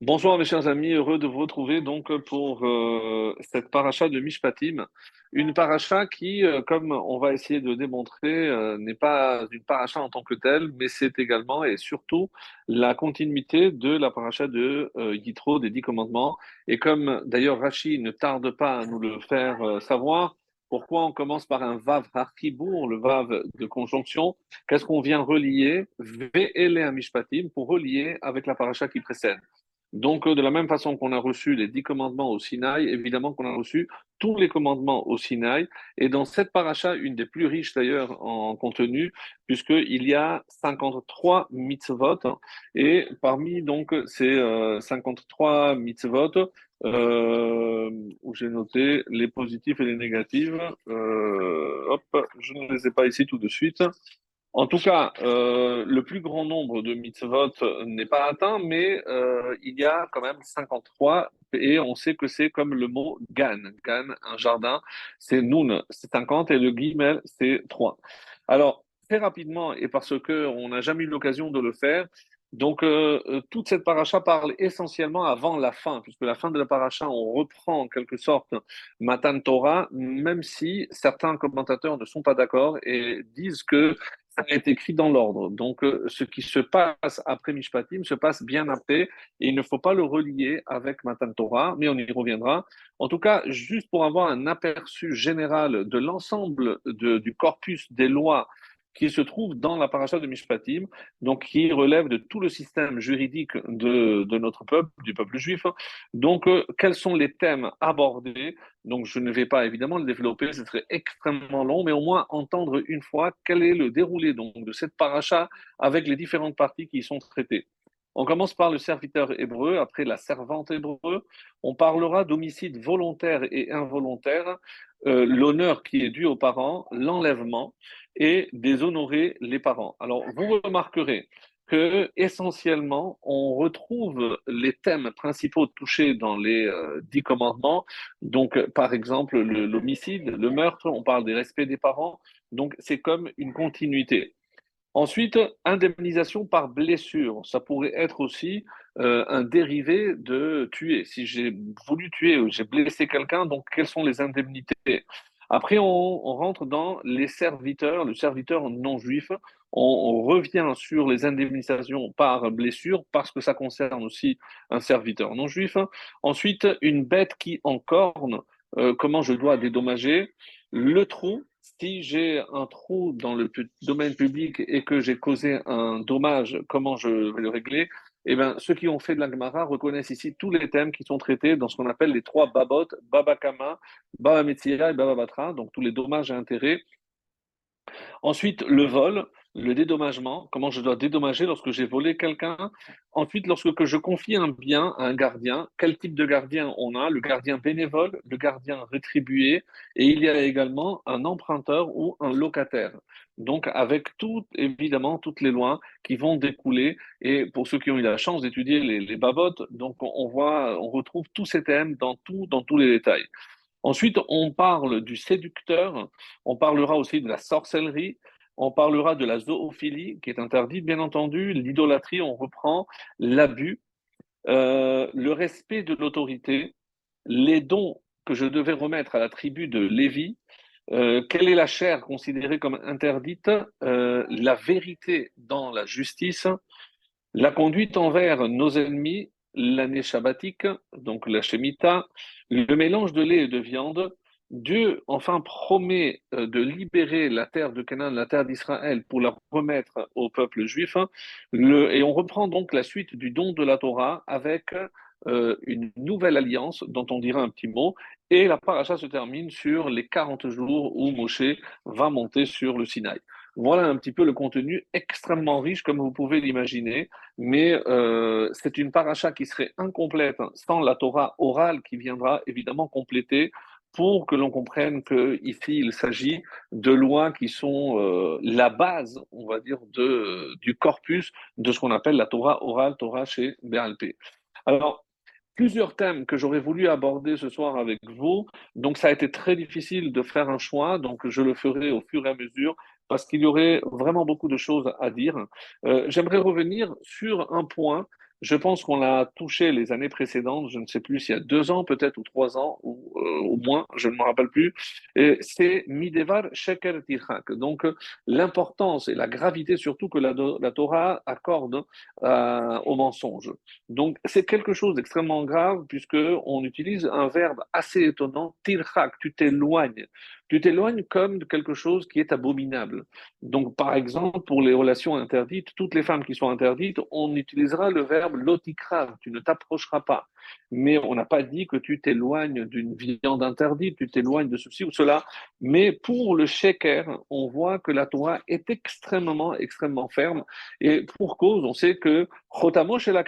Bonjour mes chers amis, heureux de vous retrouver donc pour euh, cette paracha de Mishpatim, une paracha qui, euh, comme on va essayer de démontrer, euh, n'est pas une paracha en tant que telle, mais c'est également et surtout la continuité de la paracha de Yitro des Dix Commandements. Et comme d'ailleurs Rashi ne tarde pas à nous le faire savoir, pourquoi on commence par un vav harkibour, le vav de conjonction? Qu'est-ce qu'on vient relier Ve'ele Mishpatim pour relier avec la paracha qui précède? Donc, euh, de la même façon qu'on a reçu les dix commandements au Sinaï, évidemment qu'on a reçu tous les commandements au Sinaï. Et dans cette paracha, une des plus riches d'ailleurs en contenu, puisqu'il y a 53 mitzvot. Et parmi donc ces 53 euh, mitzvot, euh, où j'ai noté les positifs et les négatifs, hop, je ne les ai pas ici tout de suite. En tout cas, euh, le plus grand nombre de mitzvot n'est pas atteint, mais euh, il y a quand même 53 et on sait que c'est comme le mot gan. Gan, un jardin, c'est nun, c'est 50 et le guimel, c'est 3. Alors, très rapidement, et parce qu'on n'a jamais eu l'occasion de le faire, donc, euh, toute cette paracha parle essentiellement avant la fin, puisque la fin de la paracha, on reprend en quelque sorte Matan Torah, même si certains commentateurs ne sont pas d'accord et disent que été écrit dans l'ordre. Donc, euh, ce qui se passe après Mishpatim se passe bien après, et il ne faut pas le relier avec Matan Torah, mais on y reviendra. En tout cas, juste pour avoir un aperçu général de l'ensemble du corpus des lois qui se trouve dans la paracha de Mishpatim, donc qui relève de tout le système juridique de, de notre peuple, du peuple juif. Donc, euh, quels sont les thèmes abordés? Donc, je ne vais pas évidemment le développer, ce serait extrêmement long, mais au moins entendre une fois quel est le déroulé donc, de cette paracha avec les différentes parties qui y sont traitées. On commence par le serviteur hébreu, après la servante hébreu. On parlera d'homicide volontaire et involontaire, euh, l'honneur qui est dû aux parents, l'enlèvement et déshonorer les parents. Alors, vous remarquerez que essentiellement, on retrouve les thèmes principaux touchés dans les euh, dix commandements. Donc, par exemple, l'homicide, le, meurtre, on parle des respects des parents. Donc, c'est comme une continuité. Ensuite, indemnisation par blessure. Ça pourrait être aussi euh, un dérivé de tuer. Si j'ai voulu tuer ou j'ai blessé quelqu'un, donc quelles sont les indemnités? Après, on, rentre dans les serviteurs, le serviteur non juif. On, revient sur les indemnisations par blessure parce que ça concerne aussi un serviteur non juif. Ensuite, une bête qui encorne, euh, comment je dois dédommager? Le trou si j'ai un trou dans le domaine public et que j'ai causé un dommage, comment je vais le régler? Eh bien, ceux qui ont fait de l'Angmara reconnaissent ici tous les thèmes qui sont traités dans ce qu'on appelle les trois babot, babakama, babametzia et bababatra, donc tous les dommages et intérêts. Ensuite, le vol, le dédommagement, comment je dois dédommager lorsque j'ai volé quelqu'un. Ensuite, lorsque je confie un bien à un gardien, quel type de gardien on a? Le gardien bénévole, le gardien rétribué, et il y a également un emprunteur ou un locataire. Donc, avec tout, évidemment, toutes les lois qui vont découler. Et pour ceux qui ont eu la chance d'étudier les, les babottes, donc on voit, on retrouve tous ces thèmes dans, dans tous les détails. Ensuite, on parle du séducteur, on parlera aussi de la sorcellerie, on parlera de la zoophilie, qui est interdite, bien entendu, l'idolâtrie, on reprend, l'abus, euh, le respect de l'autorité, les dons que je devais remettre à la tribu de Lévi, euh, quelle est la chair considérée comme interdite, euh, la vérité dans la justice, la conduite envers nos ennemis, l'année shabbatique, donc la Shemitah, le mélange de lait et de viande, Dieu enfin promet euh, de libérer la terre de Canaan, la terre d'Israël, pour la remettre au peuple juif. et on reprend donc la suite du don de la Torah avec euh, une nouvelle alliance dont on dira un petit mot. Et la paracha se termine sur les 40 jours où Moshe va monter sur le Sinaï. Voilà un petit peu le contenu extrêmement riche, comme vous pouvez l'imaginer, mais euh, c'est une paracha qui serait incomplète sans la Torah orale qui viendra évidemment compléter pour que l'on comprenne qu'ici, il s'agit de lois qui sont euh, la base, on va dire, de, du corpus de ce qu'on appelle la Torah orale, Torah chez BLP. Alors, plusieurs thèmes que j'aurais voulu aborder ce soir avec vous. Donc, ça a été très difficile de faire un choix, donc je le ferai au fur et à mesure parce qu'il y aurait vraiment beaucoup de choses à dire. Euh, j'aimerais revenir sur un point Je pense qu'on l'a touché les années précédentes, je ne sais plus s'il y a deux ans peut-être ou trois ans ou euh, au moins, je ne me rappelle plus. C'est Midevar Sheker Tirhak. Donc l'importance et la gravité surtout que la, la Torah accorde euh, au mensonge. Donc c'est quelque chose d'extrêmement grave puisque on utilise un verbe assez étonnant, Tirhak, tu t'éloignes tu t'éloignes comme de quelque chose qui est abominable. Donc, par exemple, pour les relations interdites, toutes les femmes qui sont interdites, on utilisera le verbe lotikra, tu ne t'approcheras pas. Mais on n'a pas dit que tu t'éloignes d'une viande interdite, tu t'éloignes de ceci ou cela. Mais pour le sheker, on voit que la Torah est extrêmement, extrêmement ferme. Et pour cause, on sait que la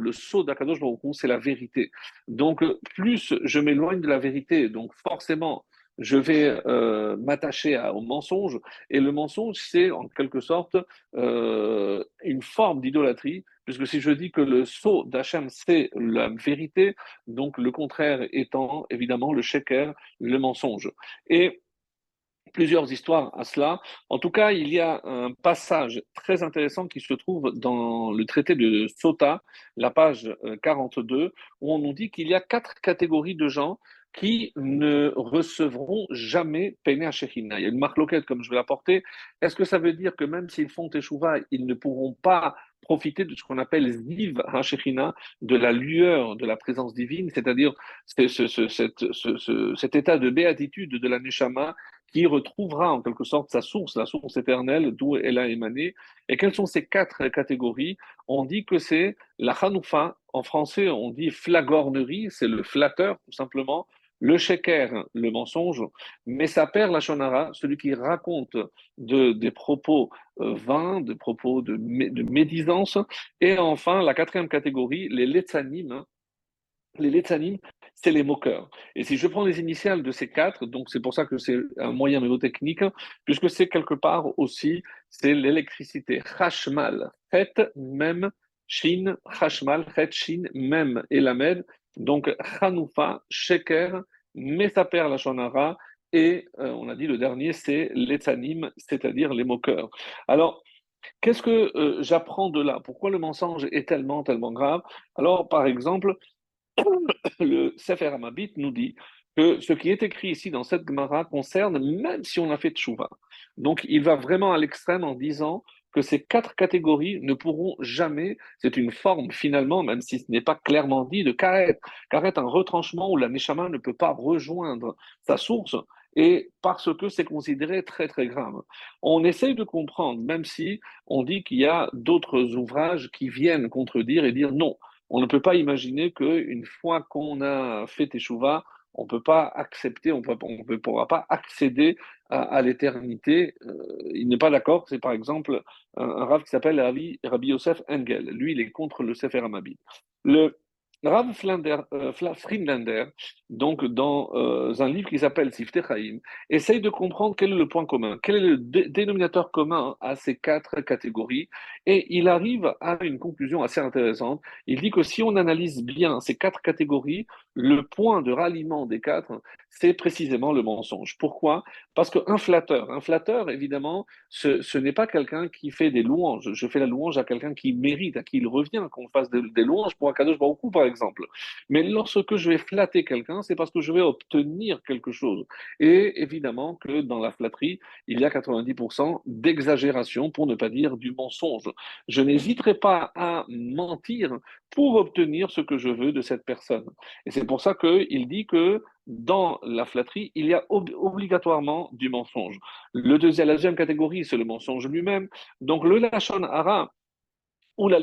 le saut d'Akadosh c'est la vérité. Donc, plus je m'éloigne de la vérité, donc forcément, je vais euh, m'attacher au mensonge. Et le mensonge, c'est en quelque sorte euh, une forme d'idolâtrie, puisque si je dis que le sceau d'Hachem, c'est la vérité, donc le contraire étant évidemment le sheker, le mensonge. Et plusieurs histoires à cela. En tout cas, il y a un passage très intéressant qui se trouve dans le traité de Sota, la page 42, euh, où on nous dit qu'il y a quatre catégories de gens qui ne recevront jamais Pene Shechina. Il y a une marque loquette, comme je vais l'apporter. Est-ce que ça veut dire que même s'ils font Teshuvah, ils ne pourront pas profiter de ce qu'on appelle Ziv HaShechina, de la lueur de la présence divine, c'est-à-dire cet état de béatitude de la Neshama qui retrouvera en quelque sorte sa source, la source éternelle d'où elle a émané. Et quelles sont ces quatre catégories? On dit que c'est la Hanoufa, en français on dit flagornerie, c'est le flatteur tout simplement, le sheker, le mensonge, mais sa père, la shonara, celui qui raconte de, des propos euh, vains, des propos de, de, médisance, et enfin la quatrième catégorie, les letzanim. Les letzanim, c'est les moqueurs. Et si je prends les initiales de ces quatre, donc c'est pour ça que c'est un moyen mnémotechnique, puisque c'est quelque part aussi, c'est l'électricité. Hashmal, het, même, shin, hashmal, het, shin, même, et lamed, donc, Hanoufa, Sheker, Mesaper la Shonara, et euh, on a dit le dernier, c'est l'Etzanim, c'est-à-dire les moqueurs. Alors, qu'est-ce que euh, j'apprends de là? Pourquoi le mensonge est tellement, tellement grave? Alors, par exemple, le Sefer Hamabit nous dit que ce qui est écrit ici dans cette Gemara concerne même si on a fait tchouva. Donc, il va vraiment à l'extrême en disant que ces quatre catégories ne pourront jamais, c'est une forme finalement, même si ce n'est pas clairement dit, de karet. Karet, un retranchement où la neshama ne peut pas rejoindre sa source, et parce que c'est considéré très très grave. On essaye de comprendre, même si on dit qu'il y a d'autres ouvrages qui viennent contredire et dire non. On ne peut pas imaginer qu'une fois qu'on a fait Teshuvah, on ne peut pas accepter, on ne pourra pas accéder à, l'éternité. Euh, il n'est pas d'accord. C'est par exemple un, un qui s'appelle Rabbi, Yosef Engel. Lui, il est contre le Sefer. Le, Rav euh, Friedlander, donc dans euh, un livre qui s'appelle Sifte Chaim, essaye de comprendre quel est le point commun, quel est le dénominateur commun à ces quatre catégories, et il arrive à une conclusion assez intéressante. Il dit que si on analyse bien ces quatre catégories, le point de ralliement des quatre, c'est précisément le mensonge. Pourquoi? Parce qu'un flatteur, un flatteur, évidemment, ce, n'est pas quelqu'un qui fait des louanges. Je fais la louange à quelqu'un qui mérite, à qui il revient qu'on fasse des, louanges pour un Kadosh Baruch par exemple. Mais lorsque je vais flatter quelqu'un, c'est parce que je vais obtenir quelque chose. Et évidemment que dans la flatterie, il y a 90% d'exagération, pour ne pas dire du mensonge. Je n'hésiterai pas à mentir pour obtenir ce que je veux de cette personne. Et c'est pour ça qu'il dit que dans la flatterie, il y a obligatoirement du mensonge. Le deuxième, la deuxième catégorie, c'est le mensonge lui-même. Donc le lachon hara ou la.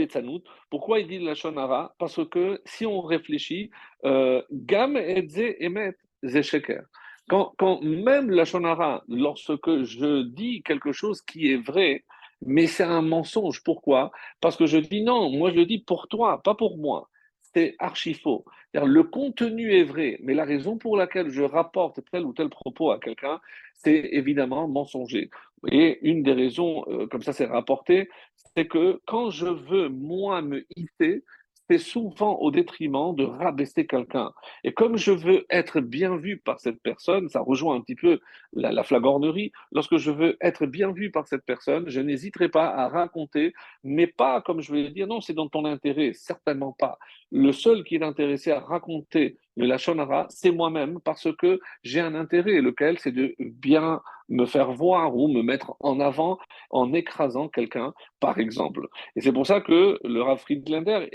Pourquoi il dit lachon hara Parce que si on réfléchit, euh, gam et emet zesheker. Quand, quand même lachon hara, lorsque je dis quelque chose qui est vrai, mais c'est un mensonge. Pourquoi? Parce que je dis non, moi je le dis pour toi, pas pour moi. C'est archi faux. Le contenu est vrai, mais la raison pour laquelle je rapporte tel ou tel propos à quelqu'un, c'est évidemment mensonger. Et une des raisons, euh, comme ça c'est rapporté, c'est que quand je veux moi me hisser, c'est souvent au détriment de rabaisser quelqu'un. Et comme je veux être bien vu par cette personne, ça rejoint un petit peu la, la flagornerie, lorsque je veux être bien vu par cette personne, je n'hésiterai pas à raconter, mais pas comme je vais dire, non, c'est dans ton intérêt, certainement pas. Le seul qui est intéressé à raconter le Lachonara, c'est moi-même parce que j'ai un intérêt, lequel c'est de bien me faire voir ou me mettre en avant en écrasant quelqu'un, par exemple. Et c'est pour ça que le Rav Friedlander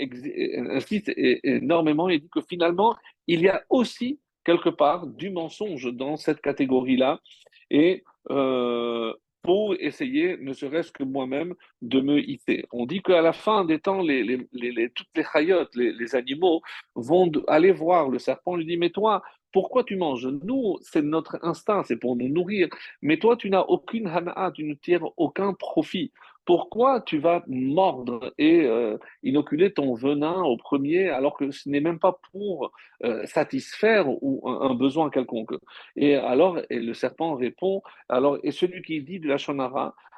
insiste énormément et dit que finalement, il y a aussi quelque part du mensonge dans cette catégorie-là. Et euh, pour essayer, ne serait-ce que moi-même, de me hisser. On dit qu'à la fin des temps, les, les, les, toutes les chayotes, les, animaux, vont aller voir le serpent, lui dit, mais toi, pourquoi tu manges? Nous, c'est notre instinct, c'est pour nous nourrir. Mais toi, tu n'as aucune hana, tu ne tires aucun profit. Pourquoi tu vas mordre et euh, inoculer ton venin au premier alors que ce n'est même pas pour euh, satisfaire ou un, besoin quelconque? Et alors, le serpent répond, alors, et celui qui dit de la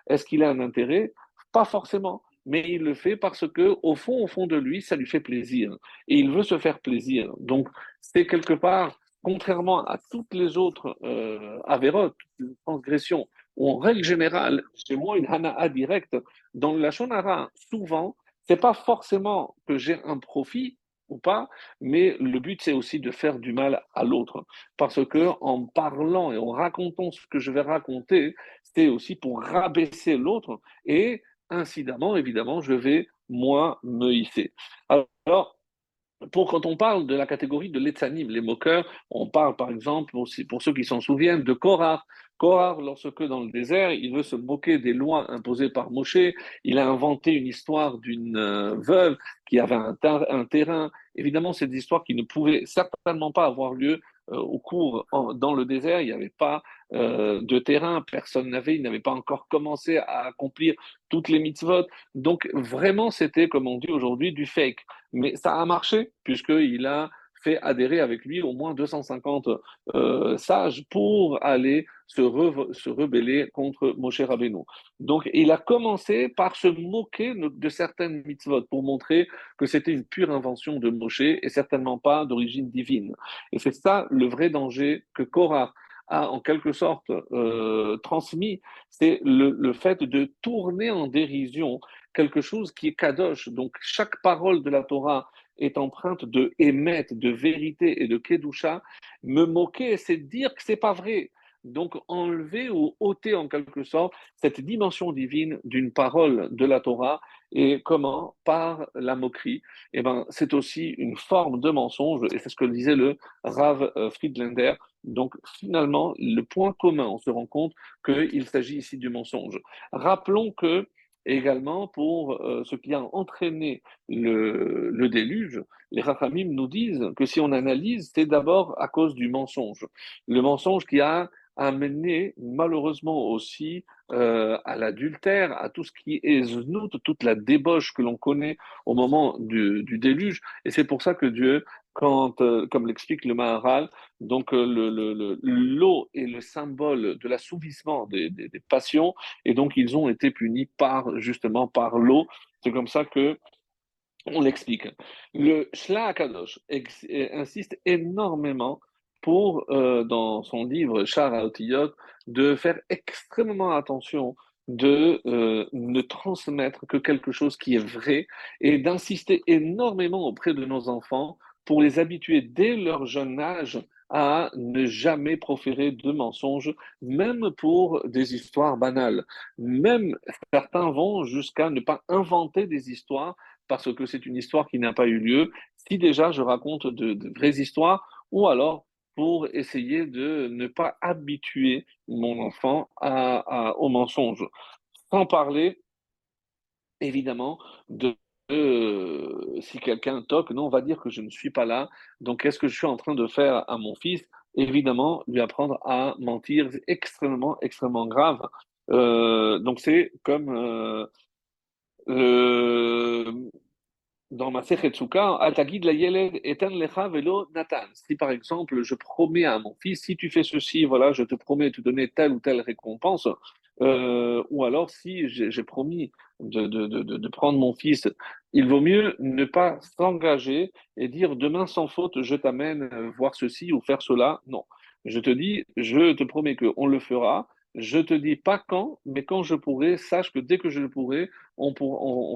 est-ce qu'il a un intérêt? Pas forcément mais il le fait parce que au fond, au fond de lui, ça lui fait plaisir et il veut se faire plaisir. Donc, c'est quelque part contrairement à toutes les autres euh, transgressions, en règle générale, chez moi, une hana'a directe, dans la shonara, souvent, c'est pas forcément que j'ai un profit ou pas, mais le but, c'est aussi de faire du mal à l'autre. Parce que en parlant et en racontant ce que je vais raconter, c'est aussi pour rabaisser l'autre et incidemment, évidemment, je vais, moi, me hisser. Alors, pour quand on parle de la catégorie de l'etzanim, les moqueurs, on parle par exemple, aussi, pour ceux qui s'en souviennent, de Korah. Korah, lorsque dans le désert, il veut se moquer des lois imposées par Moshe, il a inventé une histoire d'une euh, veuve qui avait un, terrain. Évidemment, c'est des histoires qui ne pouvaient certainement pas avoir lieu euh, au cours dans le désert, il n'y avait pas euh, de terrain, personne n'avait, il n'avait pas encore commencé à accomplir toutes les mitzvot. Donc vraiment, c'était, comme on dit aujourd'hui, du fake. Mais ça a marché, puisqu'il a fait adhérer avec lui au moins 250 euh, sages pour aller se, rebeller contre Moshe Rabbeinu. Donc, il a commencé par se moquer de certaines mitzvot pour montrer que c'était une pure invention de Moshe et certainement pas d'origine divine. Et c'est ça le vrai danger que Korah a en quelque sorte euh, transmis, c'est le, fait de tourner en dérision quelque chose qui est kadosh. Donc chaque parole de la Torah est empreinte de émet, de vérité et de kedusha. Me moquer, c'est dire que c'est pas vrai. Donc enlever ou ôter en quelque sorte cette dimension divine d'une parole de la Torah et comment? Par la moquerie. Eh ben, c'est aussi une forme de mensonge et c'est ce que disait le Rav euh, Friedlander. Donc finalement, le point commun, on se rend compte qu'il s'agit ici du mensonge. Rappelons que également pour euh, ce qui a entraîné le, déluge, les Rachamim nous disent que si on analyse, c'est d'abord à cause du mensonge. Le mensonge qui a amené malheureusement aussi euh, à l'adultère, à tout ce qui est znout, toute la débauche que l'on connaît au moment du, déluge. Et c'est pour ça que Dieu, quand, euh, comme l'explique le Maharal, donc euh, le, l'eau est le symbole de l'assouvissement des, passions, et donc ils ont été punis par justement par l'eau. C'est comme ça que on l'explique. Le Shla Akadosh insiste énormément pour, euh, dans son livre Char à de faire extrêmement attention de euh, ne transmettre que quelque chose qui est vrai et d'insister énormément auprès de nos enfants pour les habituer dès leur jeune âge à ne jamais proférer de mensonges, même pour des histoires banales. Même certains vont jusqu'à ne pas inventer des histoires parce que c'est une histoire qui n'a pas eu lieu. Si déjà je raconte de, de vraies histoires, ou alors pour essayer de ne pas habituer mon enfant au mensonge. Sans parler, évidemment, de si quelqu'un toque, non, on va dire que je ne suis pas là. Donc, qu'est-ce que je suis en train de faire à mon fils? Évidemment, lui apprendre à mentir, c'est extrêmement, extrêmement grave. Euh, donc, c'est comme euh, dans ma Sechetsuka, Altagid la lecha velo natan. Si par exemple, je promets à mon fils, si tu fais ceci, voilà, je te promets de te donner telle ou telle récompense, euh, ou alors si j'ai promis de, de, de, de prendre mon fils, il vaut mieux ne pas s'engager et dire demain sans faute, je t'amène voir ceci ou faire cela. Non. Je te dis, je te promets qu'on le fera. Je te dis pas quand, mais quand je pourrai, sache que dès que je le pourrai, on,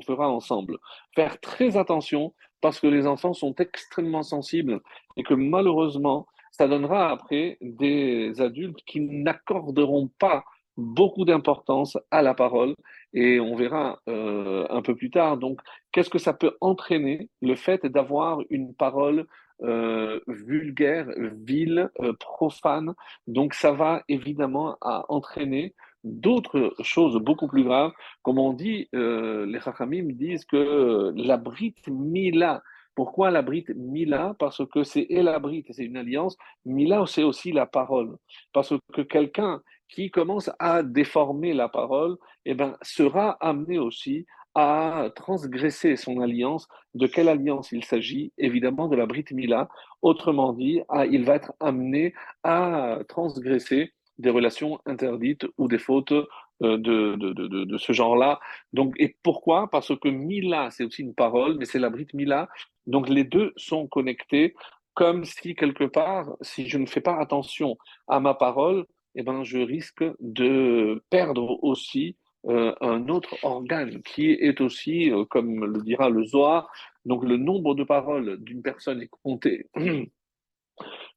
fera ensemble. Faire très attention parce que les enfants sont extrêmement sensibles et que malheureusement, ça donnera après des adultes qui n'accorderont pas beaucoup d'importance à la parole et on verra euh, un peu plus tard. Donc, qu'est-ce que ça peut entraîner le fait d'avoir une parole euh, vulgaire, vile, euh, profane Donc, ça va évidemment entraîner d'autres choses beaucoup plus graves. Comme on dit, euh, les Chachamim disent que la Brit Mila, pourquoi la Brit Mila? Parce que c'est et la Brit, c'est une alliance. Mila, c'est aussi la parole. Parce que quelqu'un qui commence à déformer la parole, eh ben, sera amené aussi à transgresser son alliance. De quelle alliance il s'agit? Évidemment de la Brit Mila. Autrement dit, il va être amené à transgresser des relations interdites ou des fautes euh, de, de, de, de ce genre-là. Donc, et pourquoi? Parce que Mila, c'est aussi une parole, mais c'est la Brit Mila. Donc, les deux sont connectés comme si quelque part, si je ne fais pas attention à ma parole, eh ben, je risque de perdre aussi euh, un autre organe qui est aussi, euh, comme le dira le Zohar, donc le nombre de paroles d'une personne est compté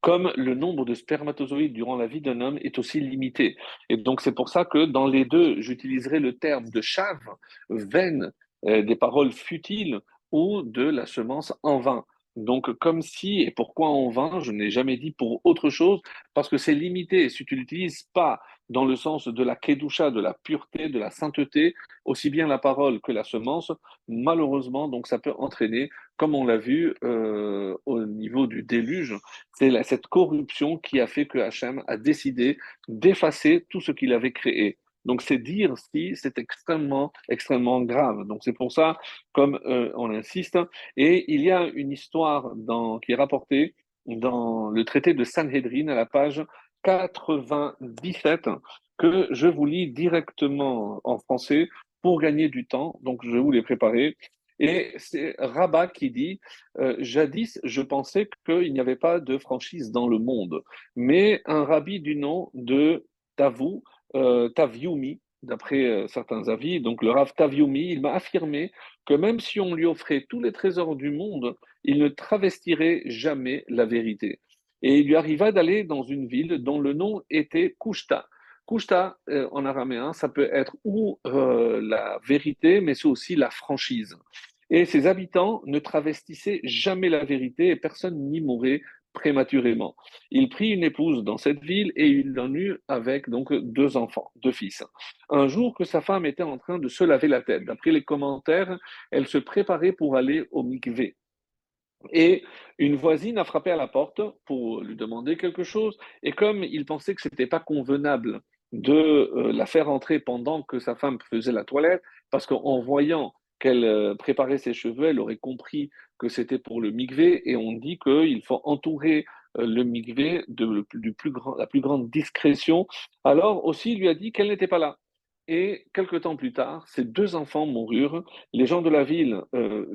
comme le nombre de spermatozoïdes durant la vie d'un homme est aussi limité. Et donc c'est pour ça que dans les deux, j'utiliserai le terme de chave, veine, euh, des paroles futiles ou de la semence en vain. Donc, comme si, et pourquoi en vain, je n'ai jamais dit pour autre chose, parce que c'est limité. Si tu l'utilises pas dans le sens de la kedusha, de la pureté, de la sainteté, aussi bien la parole que la semence, malheureusement, donc ça peut entraîner, comme on l'a vu euh, au niveau du déluge, c'est cette corruption qui a fait que Hachem a décidé d'effacer tout ce qu'il avait créé. Donc, c'est dire si c'est extrêmement, extrêmement grave. Donc, c'est pour ça, comme euh, on insiste, et il y a une histoire qui est rapportée dans le traité de Sanhedrin à la page 97 que je vous lis directement en français pour gagner du temps. Donc, je vous les préparer. Et c'est Rabat qui dit euh, Jadis, je pensais qu'il n'y avait pas de franchise dans le monde, mais un rabbi du nom de Tavou euh, Taviumi, d'après euh, certains avis, donc le Rav Taviumi, il m'a affirmé que même si on lui offrait tous les trésors du monde, il ne travestirait jamais la vérité. Et il lui arriva d'aller dans une ville dont le nom était Kushta. Kushta, euh, en araméen, ça peut être ou la vérité, mais c'est aussi la franchise. Et ses habitants ne travestissaient jamais la vérité et personne n'y mourait prématurément. Il prit une épouse dans cette ville et il en eut avec donc deux enfants, deux fils. Un jour que sa femme était en train de se laver la tête, d'après les commentaires, elle se préparait pour aller au mikvé. Et une voisine a frappé à la porte pour lui demander quelque chose. Et comme il pensait que ce n'était pas convenable de euh, la faire entrer pendant que sa femme faisait la toilette, parce qu'en voyant qu'elle euh, préparait ses cheveux, elle aurait compris que c'était pour le migvé, et on dit qu'il faut entourer euh, le migvé de la plus grande discrétion. Alors aussi, il lui a dit qu'elle n'était pas là. Et quelque temps plus tard, ses deux enfants moururent. Les gens de la ville euh,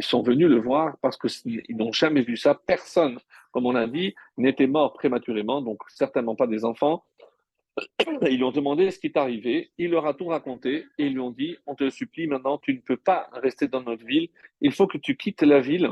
sont venus le voir parce qu'ils n'ont jamais vu ça. Personne, comme on a dit, n'était mort prématurément, donc certainement pas des enfants. Ils lui ont demandé ce qui est arrivé. Il leur a tout raconté et ils lui ont dit On te supplie maintenant, tu ne peux pas rester dans notre ville. Il faut que tu quittes la ville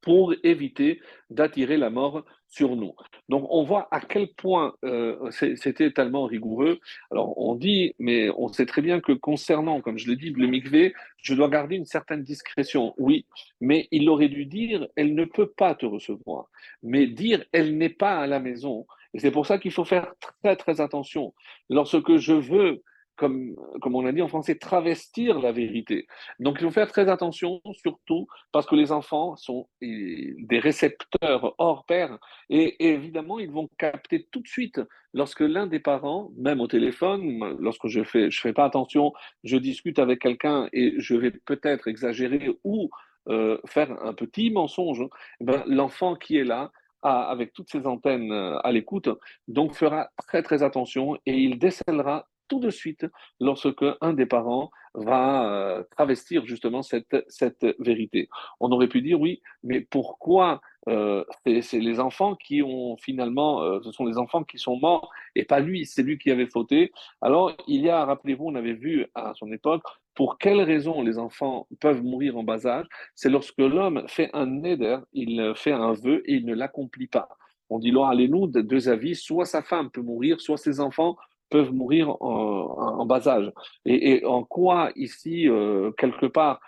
pour éviter d'attirer la mort sur nous. Donc on voit à quel point euh, c'était tellement rigoureux. Alors on dit, mais on sait très bien que concernant, comme je l'ai dit, le mikvé, je dois garder une certaine discrétion. Oui, mais il aurait dû dire, elle ne peut pas te recevoir. Mais dire, elle n'est pas à la maison, et c'est pour ça qu'il faut faire très, très attention. Lorsque je veux, comme, on a dit en français, travestir la vérité. Donc, il faut faire très attention, surtout parce que les enfants sont des récepteurs hors pair. Et, évidemment, ils vont capter tout de suite lorsque l'un des parents, même au téléphone, lorsque je fais, je fais pas attention, je discute avec quelqu'un et je vais peut-être exagérer ou euh, faire un petit mensonge, eh ben, l'enfant qui est là avec toutes ses antennes euh, à l'écoute, donc fera très très attention et il décèlera tout de suite lorsque un des parents va euh, travestir justement cette, cette vérité. On aurait pu dire oui, mais pourquoi euh, c'est les enfants qui ont finalement, ce sont les enfants qui sont morts et pas lui, c'est lui qui avait fauté. Alors il y a, rappelez-vous, on avait vu à son époque, pour quelles raisons les enfants peuvent mourir en bas âge, c'est lorsque l'homme fait un neder, il fait un vœu et il ne l'accomplit pas. On dit, là, allez-nous, deux avis, soit sa femme peut mourir, soit ses enfants peuvent mourir en, bas âge. Et, en quoi ici, euh, quelque part,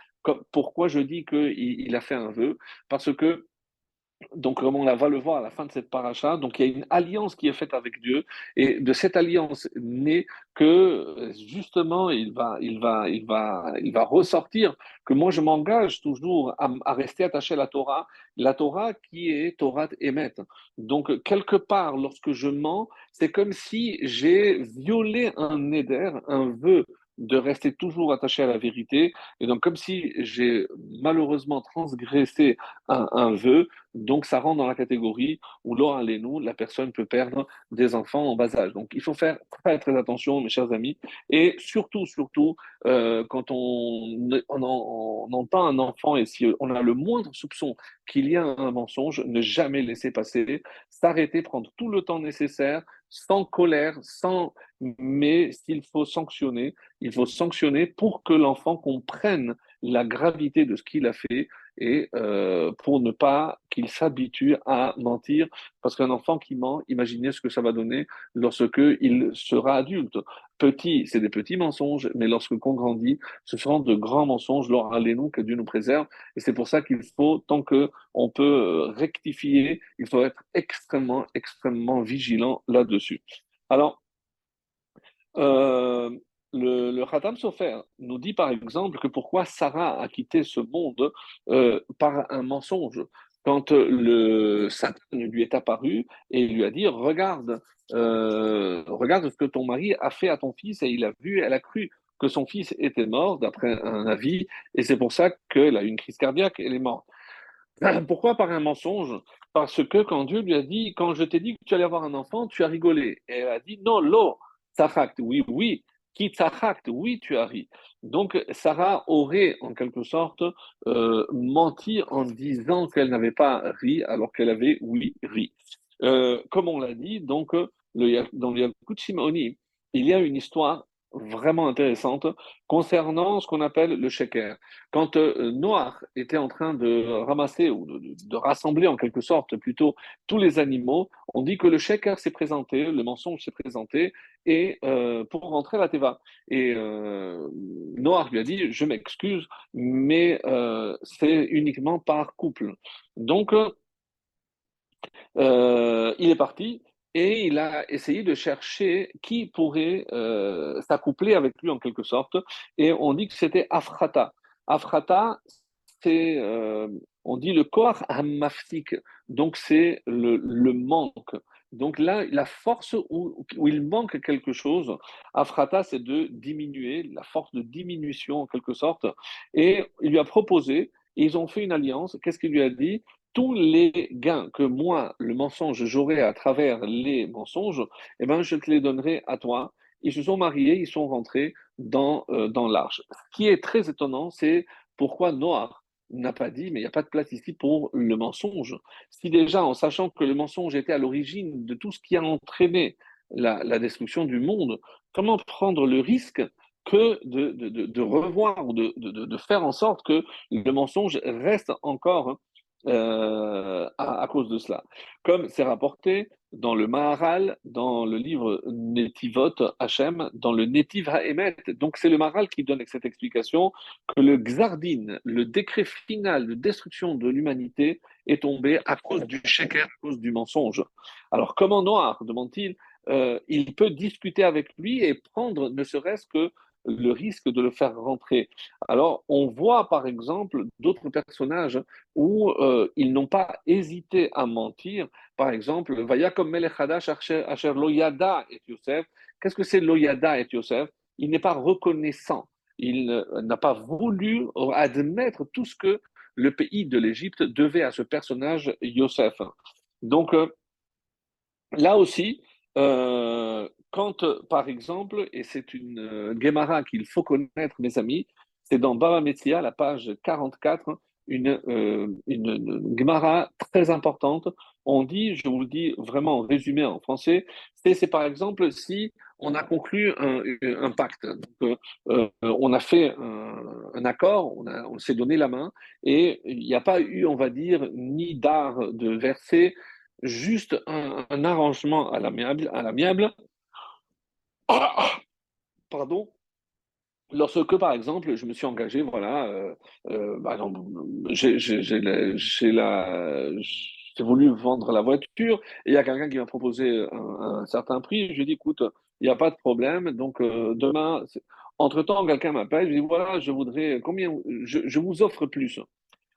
pourquoi je dis qu'il il a fait un vœu? Parce que donc, comme on va le voir à la fin de cette paracha, donc il y a une alliance qui est faite avec Dieu, et de cette alliance naît que justement il va, il va, il va, il va ressortir que moi je m'engage toujours à, rester attaché à la Torah, la Torah qui est Torah Emet. Donc quelque part, lorsque je mens, c'est comme si j'ai violé un neder, un vœu de rester toujours attaché à la vérité. Et donc, comme si j'ai malheureusement transgressé un, vœu, donc ça rentre dans la catégorie où, lors nous, la personne peut perdre des enfants en bas âge. Donc, il faut faire très, très attention, mes chers amis. Et surtout, surtout, euh, quand on, entend un enfant et si on a le moindre soupçon qu'il y a un mensonge, ne jamais laisser passer, s'arrêter, prendre tout le temps nécessaire, sans colère, sans mais s'il faut sanctionner, il faut sanctionner pour que l'enfant comprenne la gravité de ce qu'il a fait et euh, pour ne pas qu'il s'habitue à mentir. Parce qu'un enfant qui ment, imaginez ce que ça va donner lorsque il sera adulte. Petit, c'est des petits mensonges, mais lorsque qu'on grandit, ce seront de grands mensonges. Lors allez-nous que Dieu nous préserve. Et c'est pour ça qu'il faut, tant que on peut euh, rectifier, il faut être extrêmement, extrêmement vigilant là-dessus. Alors, euh, le, le Khatam Sofer nous dit par exemple que pourquoi Sarah a quitté ce monde euh, par un mensonge. Quand le Satan lui est apparu et lui a dit Regarde, euh, regarde ce que ton mari a fait à ton fils, et il a vu, elle a cru que son fils était mort, d'après un avis, et c'est pour ça qu'elle a eu une crise cardiaque, elle est morte. Pourquoi par un mensonge? Parce que quand Dieu lui a dit Quand je t'ai dit que tu allais avoir un enfant, tu as rigolé. Et elle a dit Non, l'eau, oui, oui, qui oui, tu as ri. Donc, Sarah aurait, en quelque sorte, euh, menti en disant qu'elle n'avait pas ri, alors qu'elle avait, oui, ri. Euh, comme on l'a dit, donc, le, dans le Yakut il y a une histoire vraiment intéressante concernant ce qu'on appelle le sheker. Quand euh, Noir était en train de ramasser ou de, rassembler en quelque sorte plutôt tous les animaux, on dit que le sheker s'est présenté, le mensonge s'est présenté et euh, pour rentrer la Teva. Et euh, Noir lui a dit je m'excuse, mais c'est uniquement par couple. Donc il est parti et il a essayé de chercher qui pourrait euh, s'accoupler avec lui en quelque sorte. Et on dit que c'était Afrata. Afrata, c'est, euh, on dit le corps amaftik, donc c'est le, le, manque. Donc là, la force où, où, il manque quelque chose, Afrata, c'est de diminuer, la force de diminution en quelque sorte. Et il lui a proposé, ils ont fait une alliance. Qu'est-ce qu'il lui a dit? Tous les gains que moi, le mensonge, j'aurai à travers les mensonges, eh ben, je te les donnerai à toi. Ils se sont mariés, ils sont rentrés dans, euh, dans l'arche. Ce qui est très étonnant, c'est pourquoi Noah n'a pas dit, mais il n'y a pas de place ici pour le mensonge. Si déjà, en sachant que le mensonge était à l'origine de tout ce qui a entraîné la, destruction du monde, comment prendre le risque que de, revoir ou de, de, faire en sorte que le mensonge reste encore euh, à, cause de cela. Comme c'est rapporté dans le Maharal, dans le livre Netivot Hachem, dans le Netiv Haemet. Donc c'est le Maharal qui donne cette explication que le Xardin, le décret final de destruction de l'humanité, est tombé à cause du sheker, à cause du mensonge. Alors comment Noir, demande-t-il, euh, il peut discuter avec lui et prendre ne serait-ce que le risque de le faire rentrer. Alors, on voit par exemple d'autres personnages où euh, ils n'ont pas hésité à mentir. Par exemple, Vaya comme Melechadash Asher Loyada et Yosef. Qu'est-ce que c'est Loyada et Yosef? Il n'est pas reconnaissant. Il n'a pas voulu admettre tout ce que le pays de l'Égypte devait à ce personnage Yosef. Donc, euh, là aussi, euh, quand, par exemple, et c'est une euh, Gemara qu'il faut connaître, mes amis, c'est dans Baba Metzia, la page 44, une, euh, une, Gemara très importante. On dit, je vous le dis vraiment résumé en français, c'est par exemple si on a conclu un, pacte, euh, on a fait un, accord, on s'est donné la main, et il n'y a pas eu, on va dire, ni d'art de verser, juste un, arrangement à l'amiable, à l'amiable. Pardon, Lorsque, par exemple, je me suis engagé, voilà, j'ai voulu vendre la voiture et il y a quelqu'un qui m'a proposé un, certain prix. Je lui ai dit, écoute, il n'y a pas de problème. Donc, euh, demain, entre-temps, quelqu'un m'appelle. Je dis, voilà, je voudrais, combien, je, je vous offre plus.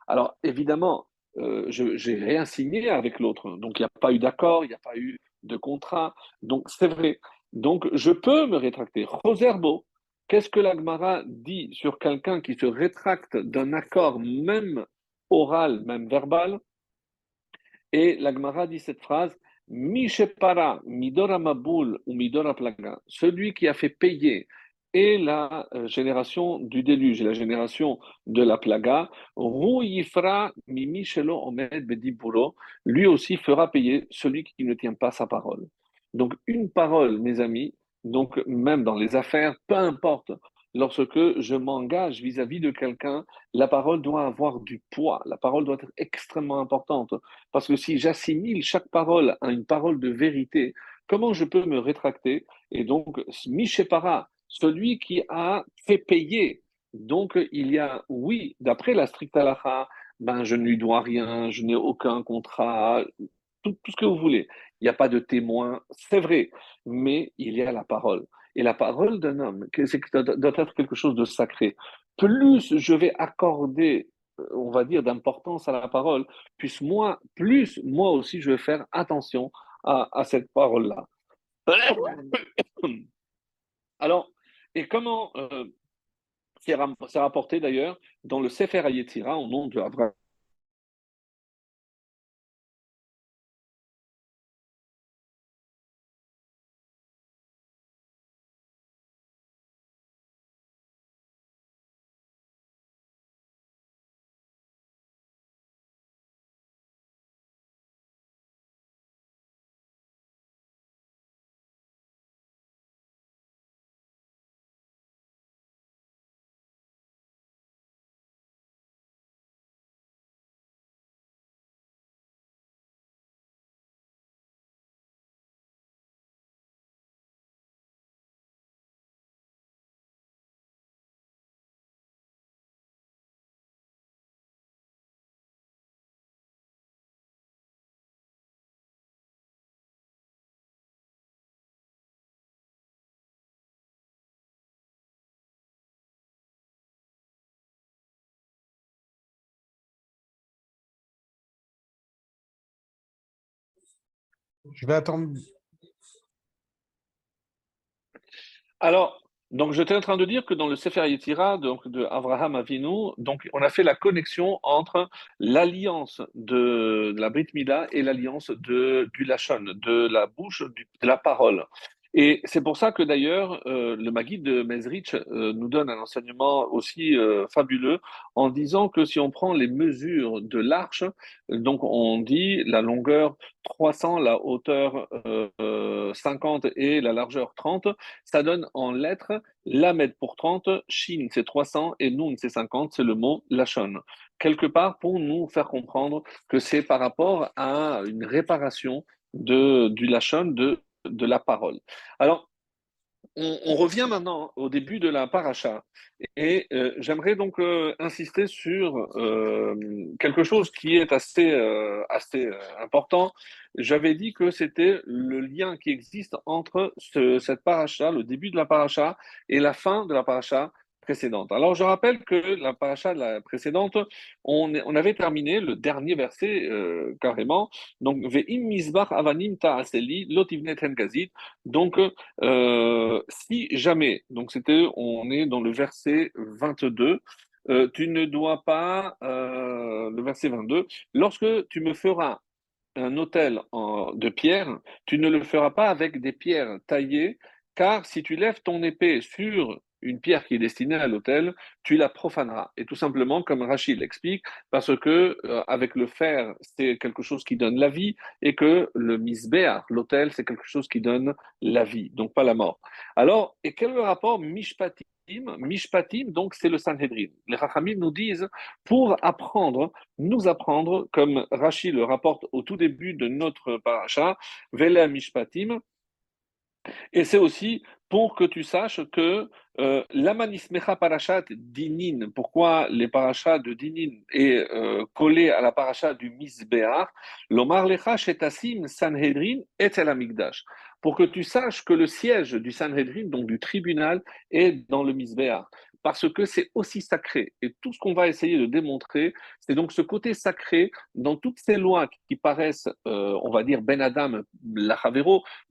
Alors, évidemment, euh, je n'ai rien signé avec l'autre. Donc, il n'y a pas eu d'accord, il n'y a pas eu de contrat. Donc, c'est vrai. Donc, je peux me rétracter. Roserbo, Qu'est-ce que l'Agmara dit sur quelqu'un qui se rétracte d'un accord, même oral, même verbal? Et l'Agmara dit cette phrase Mishepara, Midora Maboul ou Midora Plaga, celui qui a fait payer et la euh, génération du déluge, la génération de la plaga, lui aussi fera payer celui qui ne tient pas sa parole. Donc une parole, mes amis, donc, même dans les affaires, peu importe, lorsque je m'engage vis-à-vis de quelqu'un, la parole doit avoir du poids, la parole doit être extrêmement importante. Parce que si j'assimile chaque parole à une parole de vérité, comment je peux me rétracter? Et donc, Michepara, celui qui a fait payer, donc il y a, oui, d'après la stricte halakha, ben, je ne lui dois rien, je n'ai aucun contrat, tout, ce que vous voulez. Il n'y a pas de témoin, c'est vrai, mais il y a la parole. Et la parole d'un homme, c'est doit être quelque chose de sacré. Plus je vais accorder, euh, on va dire, d'importance à la parole, plus moi, plus moi aussi je vais faire attention à, cette parole-là. Alors, et comment euh, c'est rapporté d'ailleurs dans le Sefer Ayetira au nom de Abraham Je vais attendre. Alors, donc j'étais en train de dire que dans le Sefer Yetzira, donc de Avraham Avinu, donc on a fait la connexion entre l'alliance de, la Brit Mila et l'alliance de du Lachon, de la bouche, de la parole. Et c'est pour ça que d'ailleurs, euh, le Maguide de Mezrich euh, nous donne un enseignement aussi euh, fabuleux en disant que si on prend les mesures de l'arche, donc on dit la longueur 300, la hauteur 50 et la largeur 30, ça donne en lettres Lamed pour 30, Shin c'est 300 et Nun c'est 50, c'est le mot Lachon. Quelque part pour nous faire comprendre que c'est par rapport à une réparation de, du Lachon, de de la parole. Alors, on, revient maintenant au début de la paracha et euh, j'aimerais donc euh, insister sur euh, quelque chose qui est assez, assez important. J'avais dit que c'était le lien qui existe entre cette paracha, le début de la paracha et la fin de la paracha, précédente. Alors, je rappelle que la paracha la précédente, on, avait terminé le dernier verset euh, carrément. Donc, Ve'im misbach avanim ta'aseli lotivnet gazit. Donc, euh, si jamais, donc c'était, on est dans le verset 22. Euh, tu ne dois pas, le verset 22, lorsque tu me feras un autel de pierre, tu ne le feras pas avec des pierres taillées, car si tu lèves ton épée sur une pierre qui est destinée à l'autel, tu la profaneras. Et tout simplement, comme Rachid l'explique, parce que euh, avec le fer, c'est quelque chose qui donne la vie, et que le misbéar, l'autel, c'est quelque chose qui donne la vie, donc pas la mort. Alors, et quel est le rapport mishpatim? Mishpatim, donc c'est le Sanhedrin. Les Rachamim nous disent, pour apprendre, nous apprendre, comme Rachid le rapporte au tout début de notre paracha, Vele Mishpatim, et c'est aussi pour que tu saches que euh, l'amanismecha parashat dinin, pourquoi les parachats de dinin est euh, collé à la paracha du misbeach, l'omar lecha shetasim sanhedrin et amigdash, pour que tu saches que le siège du sanhedrin, donc du tribunal, est dans le misbeach parce que c'est aussi sacré. Et tout ce qu'on va essayer de démontrer, c'est donc ce côté sacré dans toutes ces lois qui paraissent, euh, on va dire, Ben Adam, la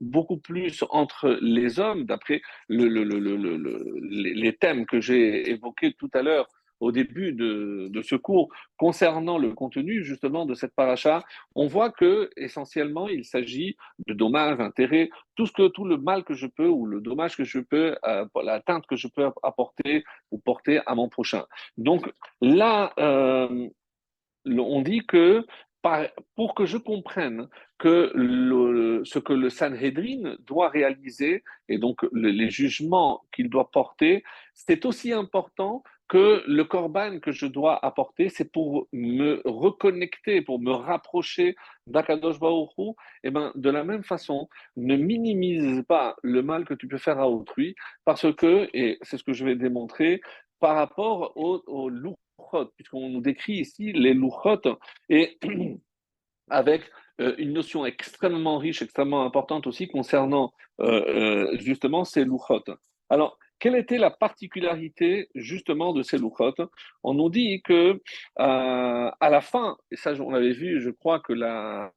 beaucoup plus entre les hommes, d'après les thèmes que j'ai évoqués tout à l'heure au début de, ce cours concernant le contenu justement de cette paracha, on voit que essentiellement il s'agit de dommages, intérêts, tout ce que tout le mal que je peux ou le dommage que je peux, euh, l'atteinte que je peux apporter ou porter à mon prochain. Donc là, euh, on dit que pour que je comprenne que ce que le Sanhedrin doit réaliser et donc les jugements qu'il doit porter, c'est aussi important que le korban que je dois apporter, c'est pour me reconnecter, pour me rapprocher d'Akadosh et eh ben, de la même façon, ne minimise pas le mal que tu peux faire à autrui, parce que, et c'est ce que je vais démontrer, par rapport aux, aux puisqu'on nous décrit ici les louchot, et avec euh, une notion extrêmement riche, extrêmement importante aussi concernant euh, euh, justement ces louchot. Alors, quelle était la particularité justement de ces louchotes? On nous dit que euh, à la fin, et ça on l'avait vu, je crois que la,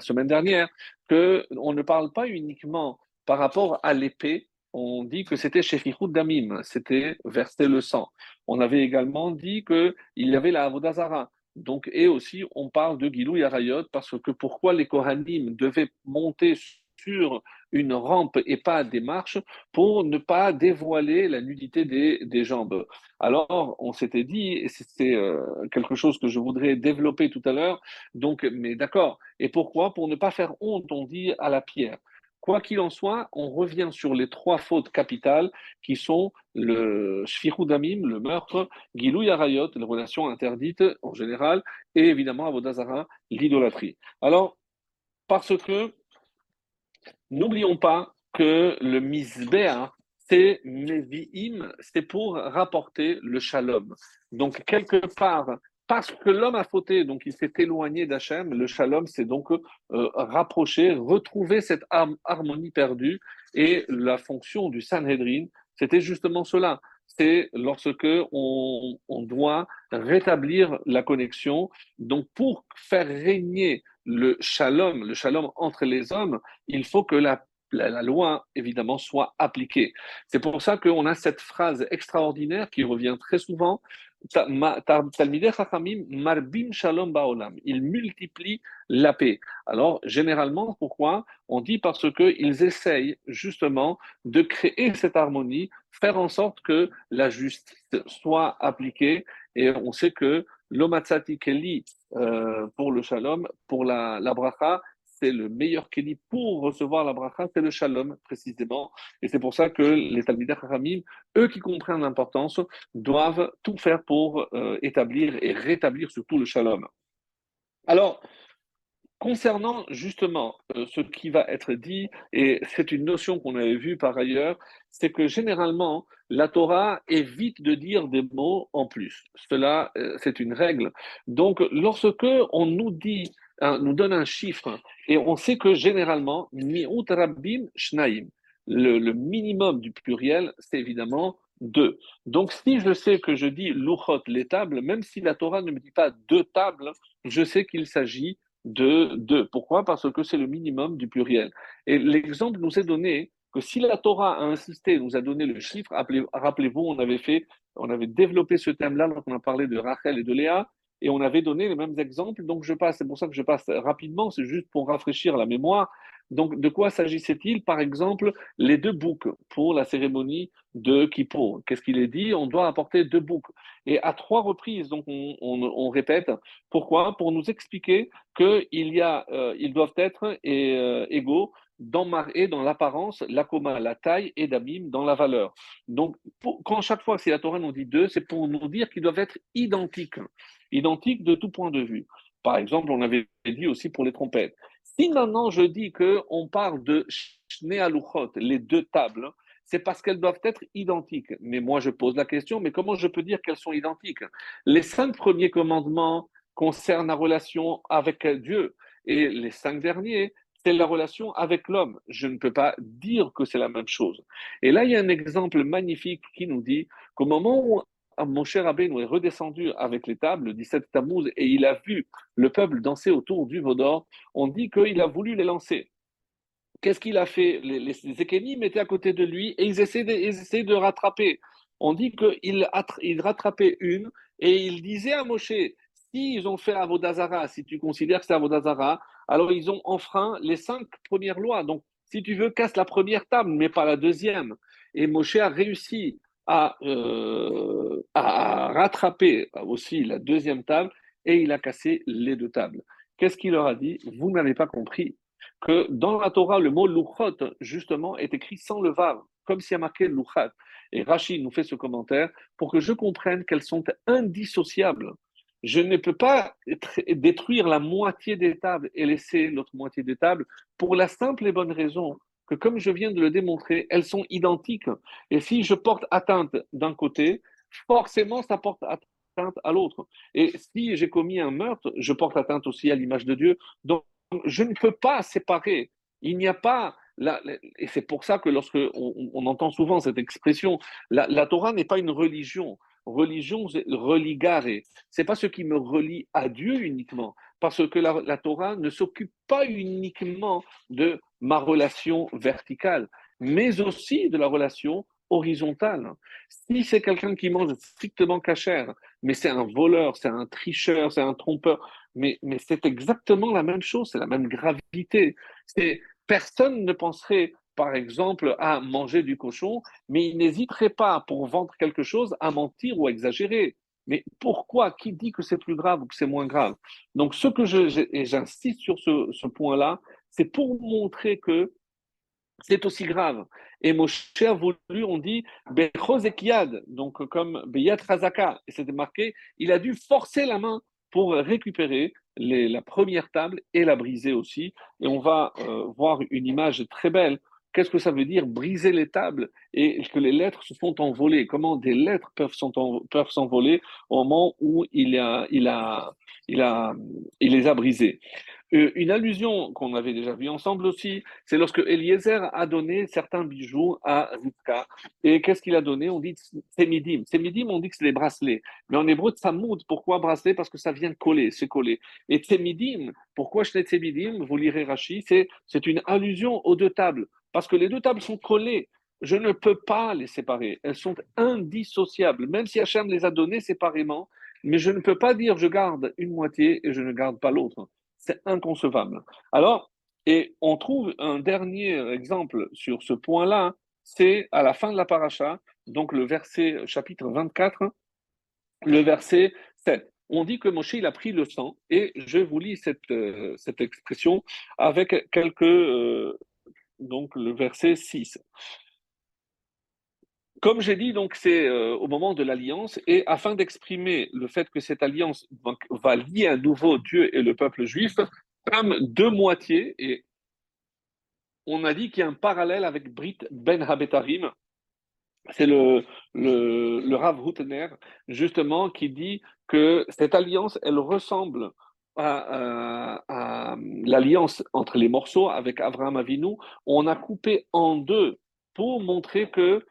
semaine dernière, que on ne parle pas uniquement par rapport à l'épée. On dit que c'était chez Damim, c'était verser le sang. On avait également dit qu'il y avait la Avodazara. Donc, et aussi, on parle de Gilou Yarayot parce que pourquoi les Kohanim devaient monter sur une rampe et pas des marches pour ne pas dévoiler la nudité des, jambes. Alors, on s'était dit, et c'est euh, quelque chose que je voudrais développer tout à l'heure, donc, mais d'accord. Et pourquoi? Pour ne pas faire honte, on dit, à la pierre. Quoi qu'il en soit, on revient sur les trois fautes capitales qui sont le shfirudamim, le meurtre, gilou yarayot, les relations interdites en général, et évidemment avodazara, l'idolâtrie. Alors, parce que N'oublions pas que le misbéa, c'est Nevi'im, c'est pour rapporter le shalom. Donc, quelque part, parce que l'homme a fauté, donc il s'est éloigné d'Hachem, le shalom, c'est donc euh, rapprocher, retrouver cette harmonie perdue. Et la fonction du Sanhedrin, c'était justement cela. C'est lorsque on, on, doit rétablir la connexion. Donc, pour faire régner le shalom, le shalom entre les hommes, il faut que la, loi, évidemment, soit appliquée. C'est pour ça qu'on a cette phrase extraordinaire qui revient très souvent. marbim shalom baolam. Il multiplie la paix. Alors, généralement, pourquoi? On dit parce qu'ils essayent justement de créer cette harmonie, faire en sorte que la justice soit appliquée. Et on sait que l'omatsati keli, euh, pour le shalom, pour la, la bracha, c'est le meilleur kéli pour recevoir la bracha, c'est le shalom précisément. Et c'est pour ça que les Talmidei Haramim, eux qui comprennent l'importance, doivent tout faire pour euh, établir et rétablir surtout le shalom. Alors, Concernant justement euh, ce qui va être dit, et c'est une notion qu'on avait vue par ailleurs, c'est que généralement, la Torah évite de dire des mots en plus. Cela, euh, c'est une règle. Donc, lorsque on nous dit, nous donne un chiffre, et on sait que généralement, mi'ut rabbim shnaim, le, minimum du pluriel, c'est évidemment deux. Donc, si je sais que je dis luchot, les tables, même si la Torah ne me dit pas deux tables, je sais qu'il s'agit de deux. Pourquoi? Parce que c'est le minimum du pluriel. Et l'exemple nous est donné que si la Torah a insisté, nous a donné le chiffre, rappelez-vous, on avait fait, on avait développé ce thème-là lorsqu'on a parlé de Rachel et de Léa, et on avait donné les mêmes exemples. Donc je passe, c'est pour ça que je passe rapidement, c'est juste pour rafraîchir la mémoire. Donc de quoi s'agissait-il? Par exemple, les deux boucs pour la cérémonie de Kippour. Qu'est-ce qu'il est dit? On doit apporter deux boucs. Et à trois reprises, donc on, répète. Pourquoi? Pour nous expliquer qu'ils euh, ils doivent être euh, égaux dans dans l'apparence, la coma, la taille et d'abîme dans la valeur. Donc, quand chaque fois si la Torah nous dit deux, c'est pour nous dire qu'ils doivent être identiques, identiques de tout point de vue. Par exemple, on avait dit aussi pour les trompettes. Si maintenant je dis qu'on parle de Shnealuchot, les deux tables, c'est parce qu'elles doivent être identiques. Mais moi, je pose la question, mais comment je peux dire qu'elles sont identiques? Les cinq premiers commandements concernent la relation avec Dieu et les cinq derniers c'est la relation avec l'homme. Je ne peux pas dire que c'est la même chose. Et là, il y a un exemple magnifique qui nous dit qu'au moment où mon cher nous est redescendu avec les tables, le 17 Tammuz, et il a vu le peuple danser autour du veau d'or, on dit qu'il a voulu les lancer. Qu'est-ce qu'il a fait? Les, les étaient à côté de lui et ils essaient de, de rattraper. On dit qu'il il rattrapait une et il disait à Moshe, si ils ont fait Avodazara, si tu considères que c'est Avodazara, alors ils ont enfreint les cinq premières lois. Donc, si tu veux, casse la première table, mais pas la deuxième. Et Moshe a réussi à, euh, à rattraper aussi la deuxième table et il a cassé les deux tables. Qu'est-ce qu'il leur a dit? Vous n'avez pas compris que dans la Torah, le mot luchot, justement, est écrit sans le vav, comme s'il y a marqué. Et Rachid nous fait ce commentaire pour que je comprenne qu'elles sont indissociables je ne peux pas détruire la moitié des tables et laisser l'autre moitié des tables pour la simple et bonne raison que, comme je viens de le démontrer, elles sont identiques. Et si je porte atteinte d'un côté, forcément, ça porte atteinte à l'autre. Et si j'ai commis un meurtre, je porte atteinte aussi à l'image de Dieu. Donc, je ne peux pas séparer. Il n'y a pas et c'est pour ça que lorsque on, entend souvent cette expression, la Torah n'est pas une religion religion religare. C'est pas ce qui me relie à Dieu uniquement, parce que la, Torah ne s'occupe pas uniquement de ma relation verticale, mais aussi de la relation horizontale. Si c'est quelqu'un qui mange strictement cachère, mais c'est un voleur, c'est un tricheur, c'est un trompeur, mais, c'est exactement la même chose, c'est la même gravité. Personne ne penserait par exemple, à manger du cochon, mais il n'hésiterait pas, pour vendre quelque chose, à mentir ou à exagérer. Mais pourquoi? Qui dit que c'est plus grave ou que c'est moins grave? Donc, ce que j'insiste sur ce, point-là, c'est pour montrer que c'est aussi grave. Et Moshe a voulu, on dit, Bechozekiad, donc comme Beyat Razaka, et c'était marqué, il a dû forcer la main pour récupérer la première table et la briser aussi. Et on va euh, voir une image très belle Qu'est-ce que ça veut dire briser les tables et que les lettres se font envoler? Comment des lettres peuvent s'envoler au moment où il, a, il, a, il, a, il les a brisées? Euh, Une allusion qu'on avait déjà vue ensemble aussi, c'est lorsque Eliezer a donné certains bijoux à Rivka. Et qu'est-ce qu'il a donné? On dit Semidim. Semidim, on dit que c'est des bracelets. Mais en hébreu, Tsamoud, pourquoi bracelet? Parce que ça vient coller, c'est coller. Et Semidim, pourquoi je Semidim Vous lirez Rashi, c'est une allusion aux deux tables parce que les deux tables sont collées. Je ne peux pas les séparer. Elles sont indissociables, même si Hachem les a données séparément. Mais je ne peux pas dire je garde une moitié et je ne garde pas l'autre. C'est inconcevable. Alors, et on trouve un dernier exemple sur ce point-là, c'est à la fin de la paracha, donc le verset chapitre 24, le verset 7 on dit que Moshe il a pris le sang, et je vous lis cette, euh, cette expression avec quelques euh, donc le verset 6. Comme j'ai dit, donc c'est euh, au moment de l'alliance, et afin d'exprimer le fait que cette alliance va lier à nouveau Dieu et le peuple juif, comme deux moitiés, et on a dit qu'il y a un parallèle avec Brit Ben Habetarim, c'est le, le, Rav Hutner, justement, qui dit que cette alliance, elle ressemble à, l'alliance entre les morceaux avec Abraham Avinu, on a coupé en deux pour montrer que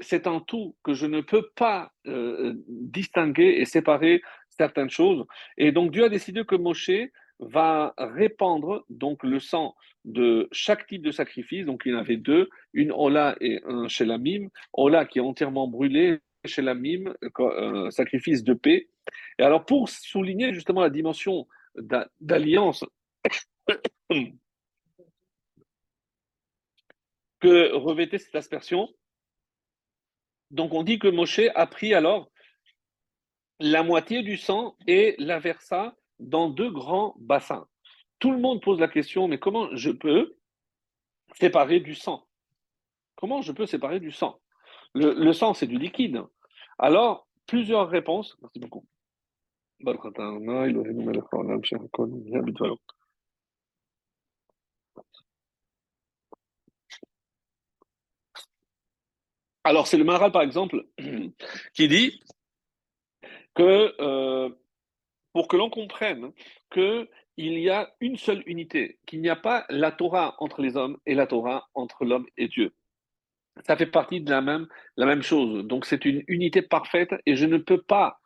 c'est un tout, que je ne peux pas euh, distinguer et séparer certaines choses. Et donc Dieu a décidé que Moshe va répandre donc le sang de chaque type de sacrifice. Donc il y en avait deux, une Ola et un Shelamim. Ola qui est entièrement brûlé, Shelamim, sacrifice de paix. Et alors, pour souligner justement la dimension d'alliance que revêtait cette aspersion, donc on dit que Moshe a pris alors la moitié du sang et la versa dans deux grands bassins. Tout le monde pose la question, mais comment je peux séparer du sang? Comment je peux séparer du sang? Le, sang, c'est du liquide. Alors, plusieurs réponses. Merci beaucoup. Alors, c'est le Maral, par exemple, qui dit que euh, pour que l'on comprenne qu'il y a une seule unité, qu'il n'y a pas la Torah entre les hommes et la Torah entre l'homme et Dieu. Ça fait partie de la même, la même chose. Donc c'est une unité parfaite et je ne peux pas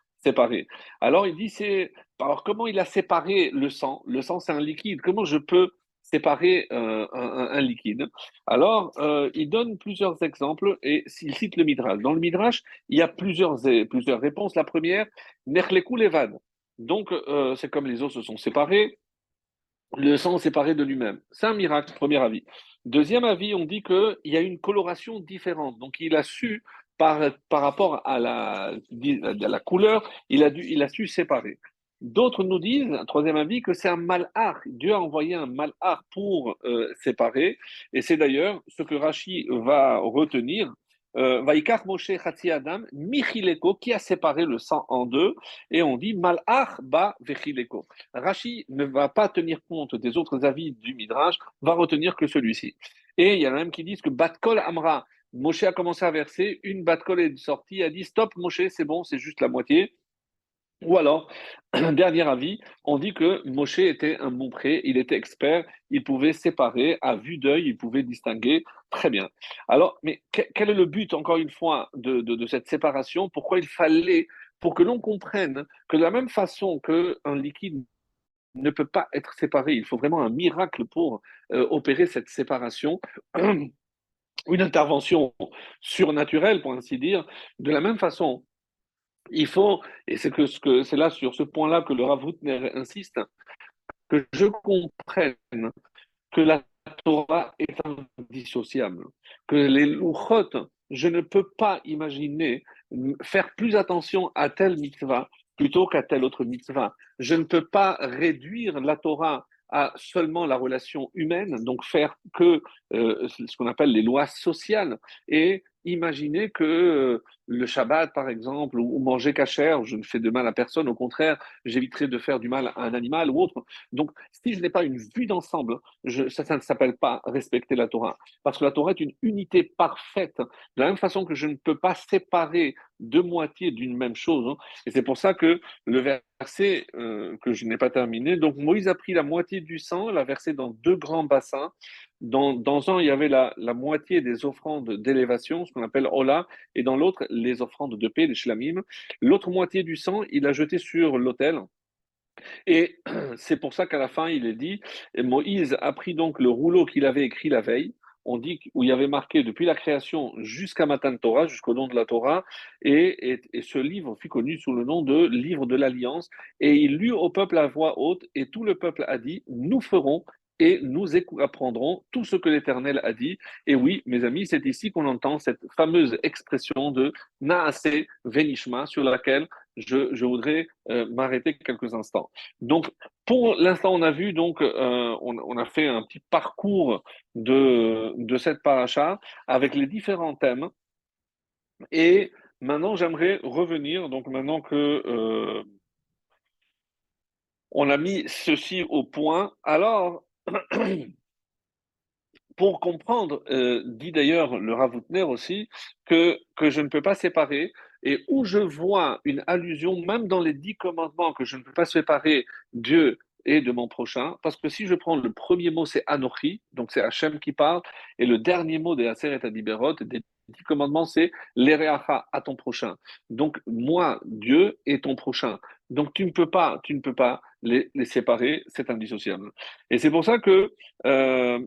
Alors il dit, c'est, alors comment il a séparé le sang? Le sang c'est un liquide. Comment je peux séparer euh, un, liquide? Alors, euh, il donne plusieurs exemples et il cite le Midrash. Dans le Midrash, il y a plusieurs, plusieurs réponses. La première, Nerlekou Levad. Donc, euh, c'est comme les os se sont séparés, le sang séparé de lui-même. C'est un miracle, premier avis. Deuxième avis, on dit qu'il y a une coloration différente. Donc, il a su, par, par rapport à la, à la couleur, il a, dû, il a su séparer. D'autres nous disent, un troisième avis, que c'est un malhar. Dieu a envoyé un malhar pour euh, séparer. Et c'est d'ailleurs ce que Rashi va retenir. Euh, Vaikar Moshe Chatzi Adam, Michileko, qui a séparé le sang en deux. Et on dit malhar ba vechileko. Rashi ne va pas tenir compte des autres avis du Midrash, va retenir que celui-ci. Et il y en a même qui disent que Batkol Amra, Moshe a commencé à verser, une Batkol est sortie, a dit stop Moshe, c'est bon, c'est juste la moitié. Ou alors, dernier avis, on dit que Moshe était un bon prêt, il était expert, il pouvait séparer à vue d'œil, il pouvait distinguer très bien. Alors, mais quel est le but, encore une fois, de, cette séparation? Pourquoi il fallait, pour que l'on comprenne que de la même façon qu'un liquide ne peut pas être séparé, il faut vraiment un miracle pour euh, opérer cette séparation. Une intervention surnaturelle, pour ainsi dire, de la même façon il faut, et c'est là sur ce point-là que le Rav insiste, que je comprenne que la Torah est indissociable, que les louchot, je ne peux pas imaginer faire plus attention à telle mitzvah plutôt qu'à telle autre mitzvah. Je ne peux pas réduire la Torah à seulement la relation humaine, donc faire que euh, ce qu'on appelle les lois sociales, et imaginer que euh, le Shabbat, par exemple, ou, manger cachère, je ne fais de mal à personne, au contraire, j'éviterai de faire du mal à un animal ou autre. Donc, si je n'ai pas une vue d'ensemble, ça, ne s'appelle pas respecter la Torah. Parce que la Torah est une unité parfaite, de la même façon que je ne peux pas séparer deux moitiés d'une même chose. Hein. Et c'est pour ça que le verset euh, que je n'ai pas terminé, donc Moïse a pris la moitié du sang, l'a versé dans deux grands bassins, dans, dans, un, il y avait la, la moitié des offrandes d'élévation, ce qu'on appelle Ola, et dans l'autre, les offrandes de paix, les shlamim. L'autre moitié du sang, il l'a jeté sur l'autel. Et c'est pour ça qu'à la fin, il est dit, Moïse a pris donc le rouleau qu'il avait écrit la veille, on dit où il y avait marqué depuis la création jusqu'à Matan Torah, jusqu'au nom de la Torah, et, ce livre fut connu sous le nom de livre de l'Alliance, et il lut au peuple à voix haute, et tout le peuple a dit, nous ferons et nous apprendrons tout ce que l'Éternel a dit. Et oui, mes amis, c'est ici qu'on entend cette fameuse expression de Naase Venishma sur laquelle je, voudrais euh, m'arrêter quelques instants. Donc, pour l'instant, on a vu, donc, euh, on, on, a fait un petit parcours de, de cette paracha avec les différents thèmes. Et maintenant, j'aimerais revenir, donc maintenant que euh, on a mis ceci au point, alors pour comprendre, euh, dit d'ailleurs le Ravoutner aussi, que, que je ne peux pas séparer, et où je vois une allusion, même dans les dix commandements, que je ne peux pas séparer Dieu et de mon prochain, parce que si je prends le premier mot, c'est Anochi, donc c'est Hachem qui parle, et le dernier mot des Aseret Adiberot, des dix commandements, c'est L'Ereacha à ton prochain. Donc moi, Dieu et ton prochain. Donc tu ne peux pas, tu ne peux pas les, séparer, c'est indissociable. Et c'est pour ça que, euh,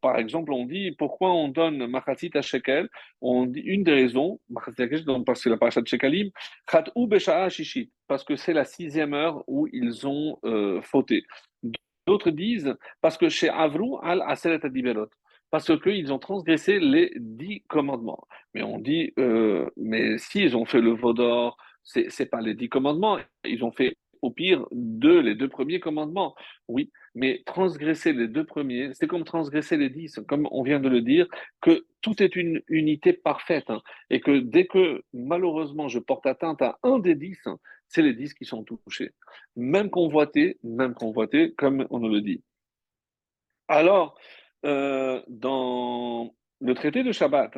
par exemple, on dit pourquoi on donne Machatzit à Shekel on dit, Une des raisons, parce que la paracha de Shekalim, parce que c'est la sixième heure où ils ont euh, fauté. D'autres disent parce que chez Avrou al Aselet Adiberot parce qu'ils ont transgressé les dix commandements. Mais on dit, euh, mais s'ils ont fait le veau d'or, c'est n'est pas les dix commandements, ils ont fait au pire deux, les deux premiers commandements. Oui, mais transgresser les deux premiers, c'est comme transgresser les dix, comme on vient de le dire, que tout est une unité parfaite, hein, et que dès que malheureusement je porte atteinte à un des dix, c'est les dix qui sont touchés. Même convoité, même convoité, comme on nous le dit. Alors, euh, dans le traité de Shabbat,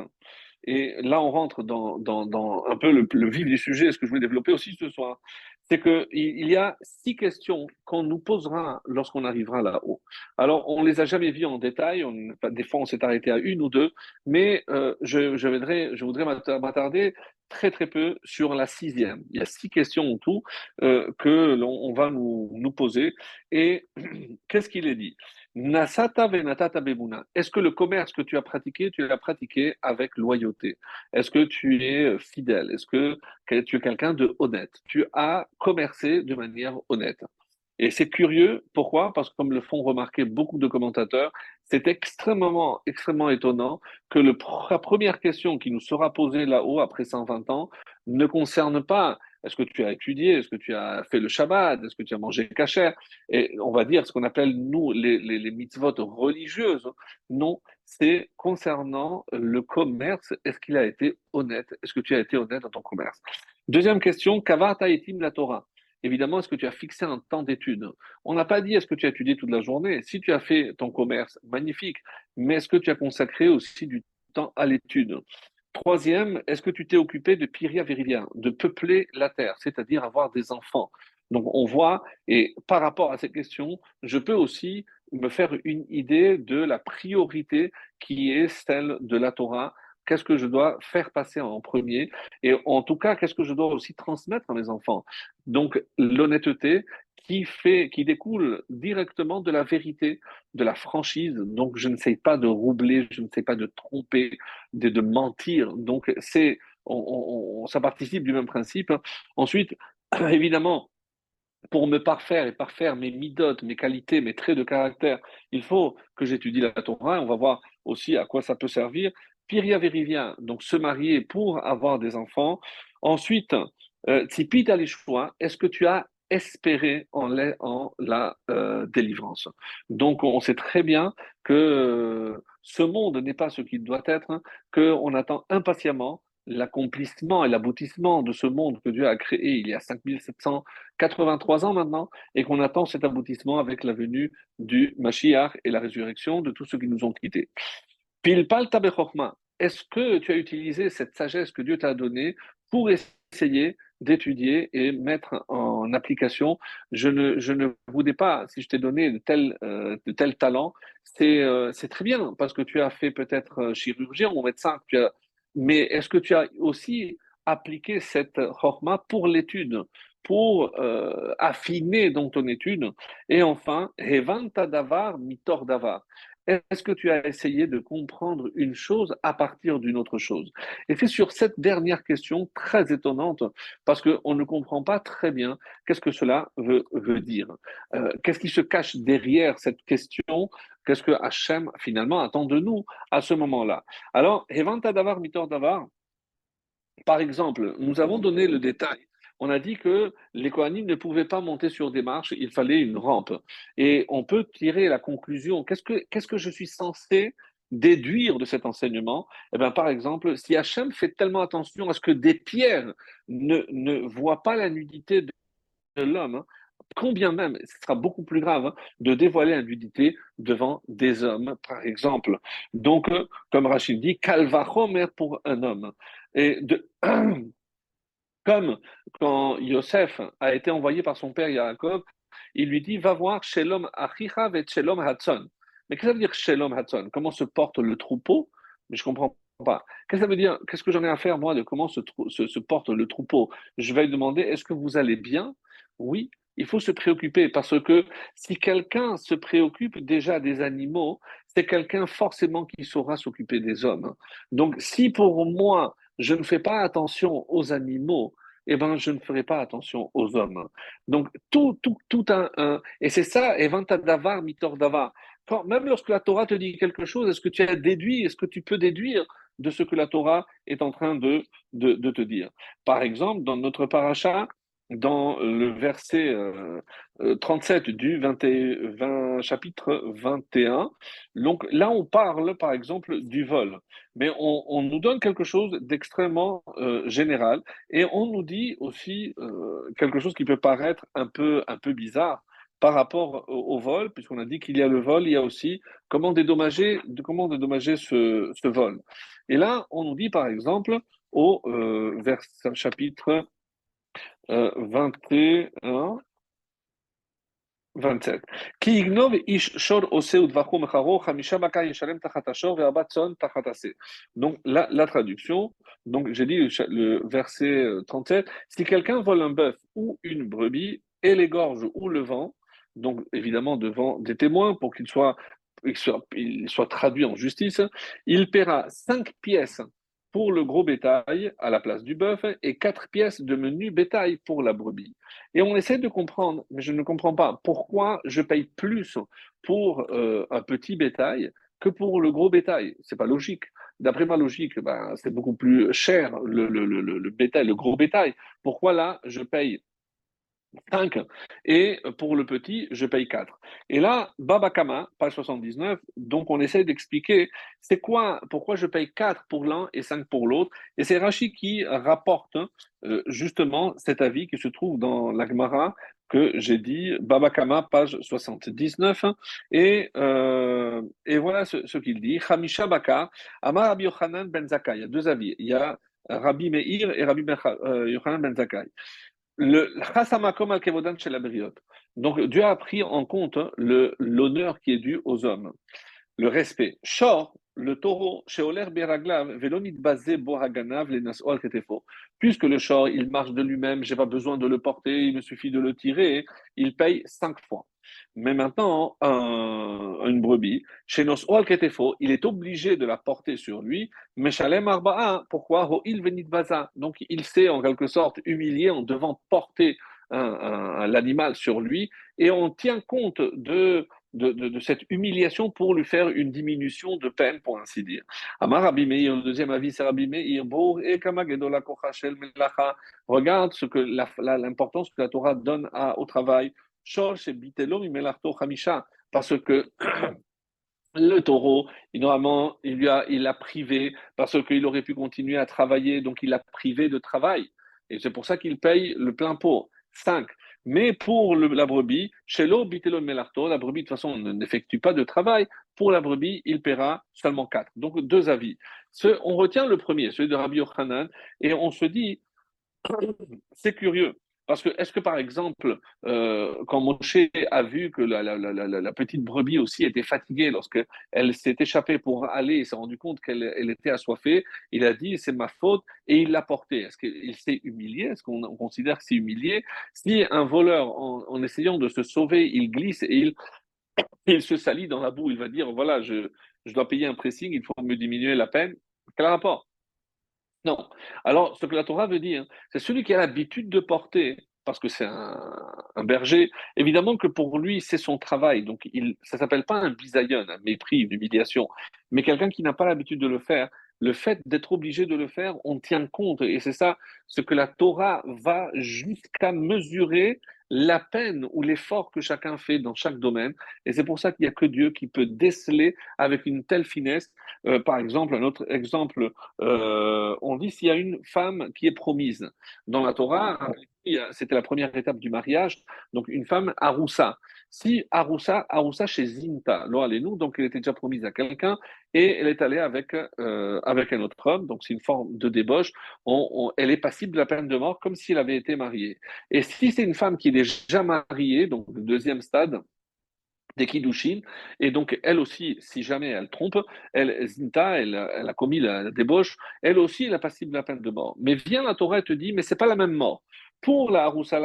et là on rentre dans, un peu le, le, vif du sujet, ce que je voulais développer aussi ce soir, c'est qu'il il y a six questions qu'on nous posera lorsqu'on arrivera là-haut. Alors, on ne les a jamais vues en détail, des fois on s'est arrêté à une ou deux, mais euh, je, voudrais, m'attarder très très peu sur la sixième. Il y a six questions en tout euh, que l'on va nous poser. Et qu'est-ce qu'il est dit? Nasata venatata bebuna. Est-ce que le commerce que tu as pratiqué, tu l'as pratiqué avec loyauté? Est-ce que tu es euh, fidèle? Est-ce que tu es quelqu'un de honnête? Tu as commercé de manière honnête. Et c'est curieux, pourquoi? Parce que comme le font remarquer beaucoup de commentateurs, c'est extrêmement, extrêmement étonnant que la première question qui nous sera posée là-haut après 120 ans ne concerne pas est-ce que tu as étudié? Est-ce que tu as fait le Shabbat? Est-ce que tu as mangé cachère Et on va dire ce qu'on appelle, nous, les, mitzvot religieuses. Non, c'est concernant le commerce. Est-ce qu'il a été honnête? Est-ce que tu as été honnête dans ton commerce? Deuxième question, kavat etim la Torah Évidemment, est-ce que tu as fixé un temps d'étude? On n'a pas dit est-ce que tu as étudié toute la journée? Si tu as fait ton commerce, magnifique. Mais est-ce que tu as consacré aussi du temps à l'étude? Troisième, est-ce que tu t'es occupé de Pyria Viridia, de peupler la terre, c'est-à-dire avoir des enfants? Donc on voit, et par rapport à ces questions, je peux aussi me faire une idée de la priorité qui est celle de la Torah. Qu'est-ce que je dois faire passer en premier? Et en tout cas, qu'est-ce que je dois aussi transmettre à mes enfants? Donc l'honnêteté, qui découle directement de la vérité, de la franchise. Donc, je ne sais pas de roubler, je ne sais pas de tromper, de, de mentir. Donc, c'est, ça participe du même principe. Ensuite, évidemment, pour me parfaire et parfaire mes midotes, mes qualités, mes traits de caractère, il faut que j'étudie la Torah. On va voir aussi à quoi ça peut servir. Piria Verivia, donc se marier pour avoir des enfants. Ensuite, euh, Tzipit est-ce que tu as espérer en, la, euh, délivrance. Donc on sait très bien que euh, ce monde n'est pas ce qu'il doit être, hein, qu'on attend impatiemment l'accomplissement et l'aboutissement de ce monde que Dieu a créé il y a 5783 ans maintenant, et qu'on attend cet aboutissement avec la venue du Mashiach et la résurrection de tous ceux qui nous ont quittés. Pilpal est-ce que tu as utilisé cette sagesse que Dieu t'a donnée pour essayer d'étudier et mettre en application. Je ne, je pas, si je t'ai donné de tels euh, de tel talents, c'est euh, c'est très bien parce que tu as fait peut-être euh, chirurgien ou médecin, mais est-ce que tu as aussi appliqué cette chorma pour l'étude pour affiner donc ton étude? Et enfin, Revanta davar, mitor davar. Est-ce que tu as essayé de comprendre une chose à partir d'une autre chose? Et c'est sur cette dernière question très étonnante, parce qu'on ne comprend pas très bien qu'est-ce que cela veut, dire. Euh, qu'est-ce qui se cache derrière cette question? Qu'est-ce que Hachem finalement attend de nous à ce moment-là? Alors, Evanta Davar, Mitor Davar, par exemple, nous avons donné le détail on a dit que les Kohanim ne pouvaient pas monter sur des marches, il fallait une rampe. Et on peut tirer la conclusion, qu'est-ce que, que je suis censé déduire de cet enseignement? Eh bien, Par exemple, si Hachem fait tellement attention à ce que des pierres ne, ne voient pas la nudité de l'homme, hein, combien même, ce sera beaucoup plus grave hein, de dévoiler la nudité devant des hommes, par exemple. Donc, euh, comme Rachid dit, Kalvachomer pour un homme. Et de, Comme quand Yosef a été envoyé par son père Yaakov, il lui dit Va voir Shalom Achicha et Shalom Hatson. Mais qu'est-ce que ça veut dire Shalom Hatson? Comment se porte le troupeau? Mais je ne comprends pas. Qu'est-ce que ça veut dire? Qu'est-ce que j'en ai à faire, moi, de comment se, se, porte le troupeau? Je vais lui demander Est-ce que vous allez bien? Oui, il faut se préoccuper parce que si quelqu'un se préoccupe déjà des animaux, c'est quelqu'un forcément qui saura s'occuper des hommes. Donc, si pour moi, je ne fais pas attention aux animaux, eh ben, je ne ferai pas attention aux hommes. Donc, tout, tout, tout un, et c'est ça, davar mitor davar. Quand, même lorsque la Torah te dit quelque chose, est-ce que tu as déduit, est-ce que tu peux déduire de ce que la Torah est en train de, de, de te dire? Par exemple, dans notre paracha, dans le verset 37 euh, du 20, chapitre 21. Donc là, on parle par exemple du vol, mais on, nous donne quelque chose d'extrêmement euh, général et on nous dit aussi euh, quelque chose qui peut paraître un peu, un peu bizarre par rapport au, vol, puisqu'on a dit qu'il y a le vol, il y a aussi comment dédommager, comment dédommager ce, ce vol. Et là, on nous dit par exemple au verset chapitre 21, 27. Donc, la, traduction, donc j'ai dit le, verset 37, si quelqu'un vole un bœuf ou une brebis et l'égorge ou le vent, donc évidemment devant des témoins pour qu'il soit, soit traduit en justice, il paiera cinq pièces pour le gros bétail à la place du bœuf et quatre pièces de menu bétail pour la brebis. Et on essaie de comprendre, mais je ne comprends pas pourquoi je paye plus pour euh, un petit bétail que pour le gros bétail. C'est pas logique. D'après ma logique, ben, c'est beaucoup plus cher le, bétail, le gros bétail. Pourquoi là, je paye 5 et pour le petit, je paye 4. Et là, Babakama, page 79, donc on essaie d'expliquer c'est quoi, pourquoi je paye 4 pour l'un et 5 pour l'autre. Et c'est Rachi qui rapporte euh, justement cet avis qui se trouve dans l'Agmara que j'ai dit, Babakama, page 79. Et, euh, et voilà ce, qu'il dit. Hamisha Baka, Amar Rabbi Yochanan ben Zakai. Il y a deux avis. Il y a Rabbi Meir et Rabbi euh, Yochanan ben Zakai le Donc Dieu a pris en compte hein, l'honneur qui est dû aux hommes, le respect. Le taureau, chez Oler Beraglav, Velonit Bazé Bohaganav, les Nasol faux. Puisque le shor, il marche de lui-même, j'ai pas besoin de le porter, il me suffit de le tirer, il paye cinq fois. Mais maintenant, une brebis, chez Nos faux, il est obligé de la porter sur lui. Mais Shalem Arba'a, pourquoi? Il venit baza. Donc il s'est en quelque sorte humilié en devant porter l'animal sur lui et on tient compte de, de, cette humiliation pour lui faire une diminution de peine, pour ainsi dire. Amar Rabbi Meir, le deuxième avis, c'est Rabbi Meir, et Regarde ce que l'importance que la Torah donne au travail parce que le taureau, normalement, il lui a, il a privé parce qu'il aurait pu continuer à travailler, donc il a privé de travail. Et c'est pour ça qu'il paye le plein pot. 5. Mais pour la brebis, chez l'eau, melarto, la brebis de toute façon n'effectue pas de travail. Pour la brebis, il paiera seulement 4. Donc deux avis. On retient le premier, celui de Rabbi Yochanan, et on se dit, c'est curieux. Parce que, est-ce que par exemple, euh, quand Moshe a vu que la, petite brebis aussi était fatiguée lorsqu'elle s'est échappée pour aller et s'est rendu compte qu'elle était assoiffée, il a dit c'est ma faute et il l'a portée. Est-ce qu'il s'est humilié? Est-ce qu'on considère que c'est humilié? Si un voleur, en, essayant de se sauver, il glisse et il, il se salit dans la boue, il va dire voilà, je, je dois payer un pressing, il faut me diminuer la peine. Quel rapport? Non. Alors, ce que la Torah veut dire, c'est celui qui a l'habitude de porter, parce que c'est un, berger, évidemment que pour lui, c'est son travail. Donc, ça ne s'appelle pas un bisayon, un mépris, une humiliation. Mais quelqu'un qui n'a pas l'habitude de le faire, le fait d'être obligé de le faire, on tient compte. Et c'est ça, ce que la Torah va jusqu'à mesurer la peine ou l'effort que chacun fait dans chaque domaine. Et c'est pour ça qu'il n'y a que Dieu qui peut déceler avec une telle finesse. Euh, par exemple, un autre exemple, euh, on dit s'il y a une femme qui est promise. Dans la Torah, c'était la première étape du mariage, donc une femme aroussa. Si Aroussa, Aroussa chez Zinta, nous, donc elle était déjà promise à quelqu'un et elle est allée avec, euh, avec un autre homme, donc c'est une forme de débauche, elle est passible de la peine de mort comme si elle avait été mariée. Et si c'est une femme qui est déjà mariée, donc le deuxième stade, des Kiddushin, et donc elle aussi, si jamais elle trompe, elle, Zinta, elle, a commis la, débauche, elle aussi, elle est passible de la peine de mort. Mais vient la Torah et te dit, mais c'est pas la même mort. Pour la Haroussa,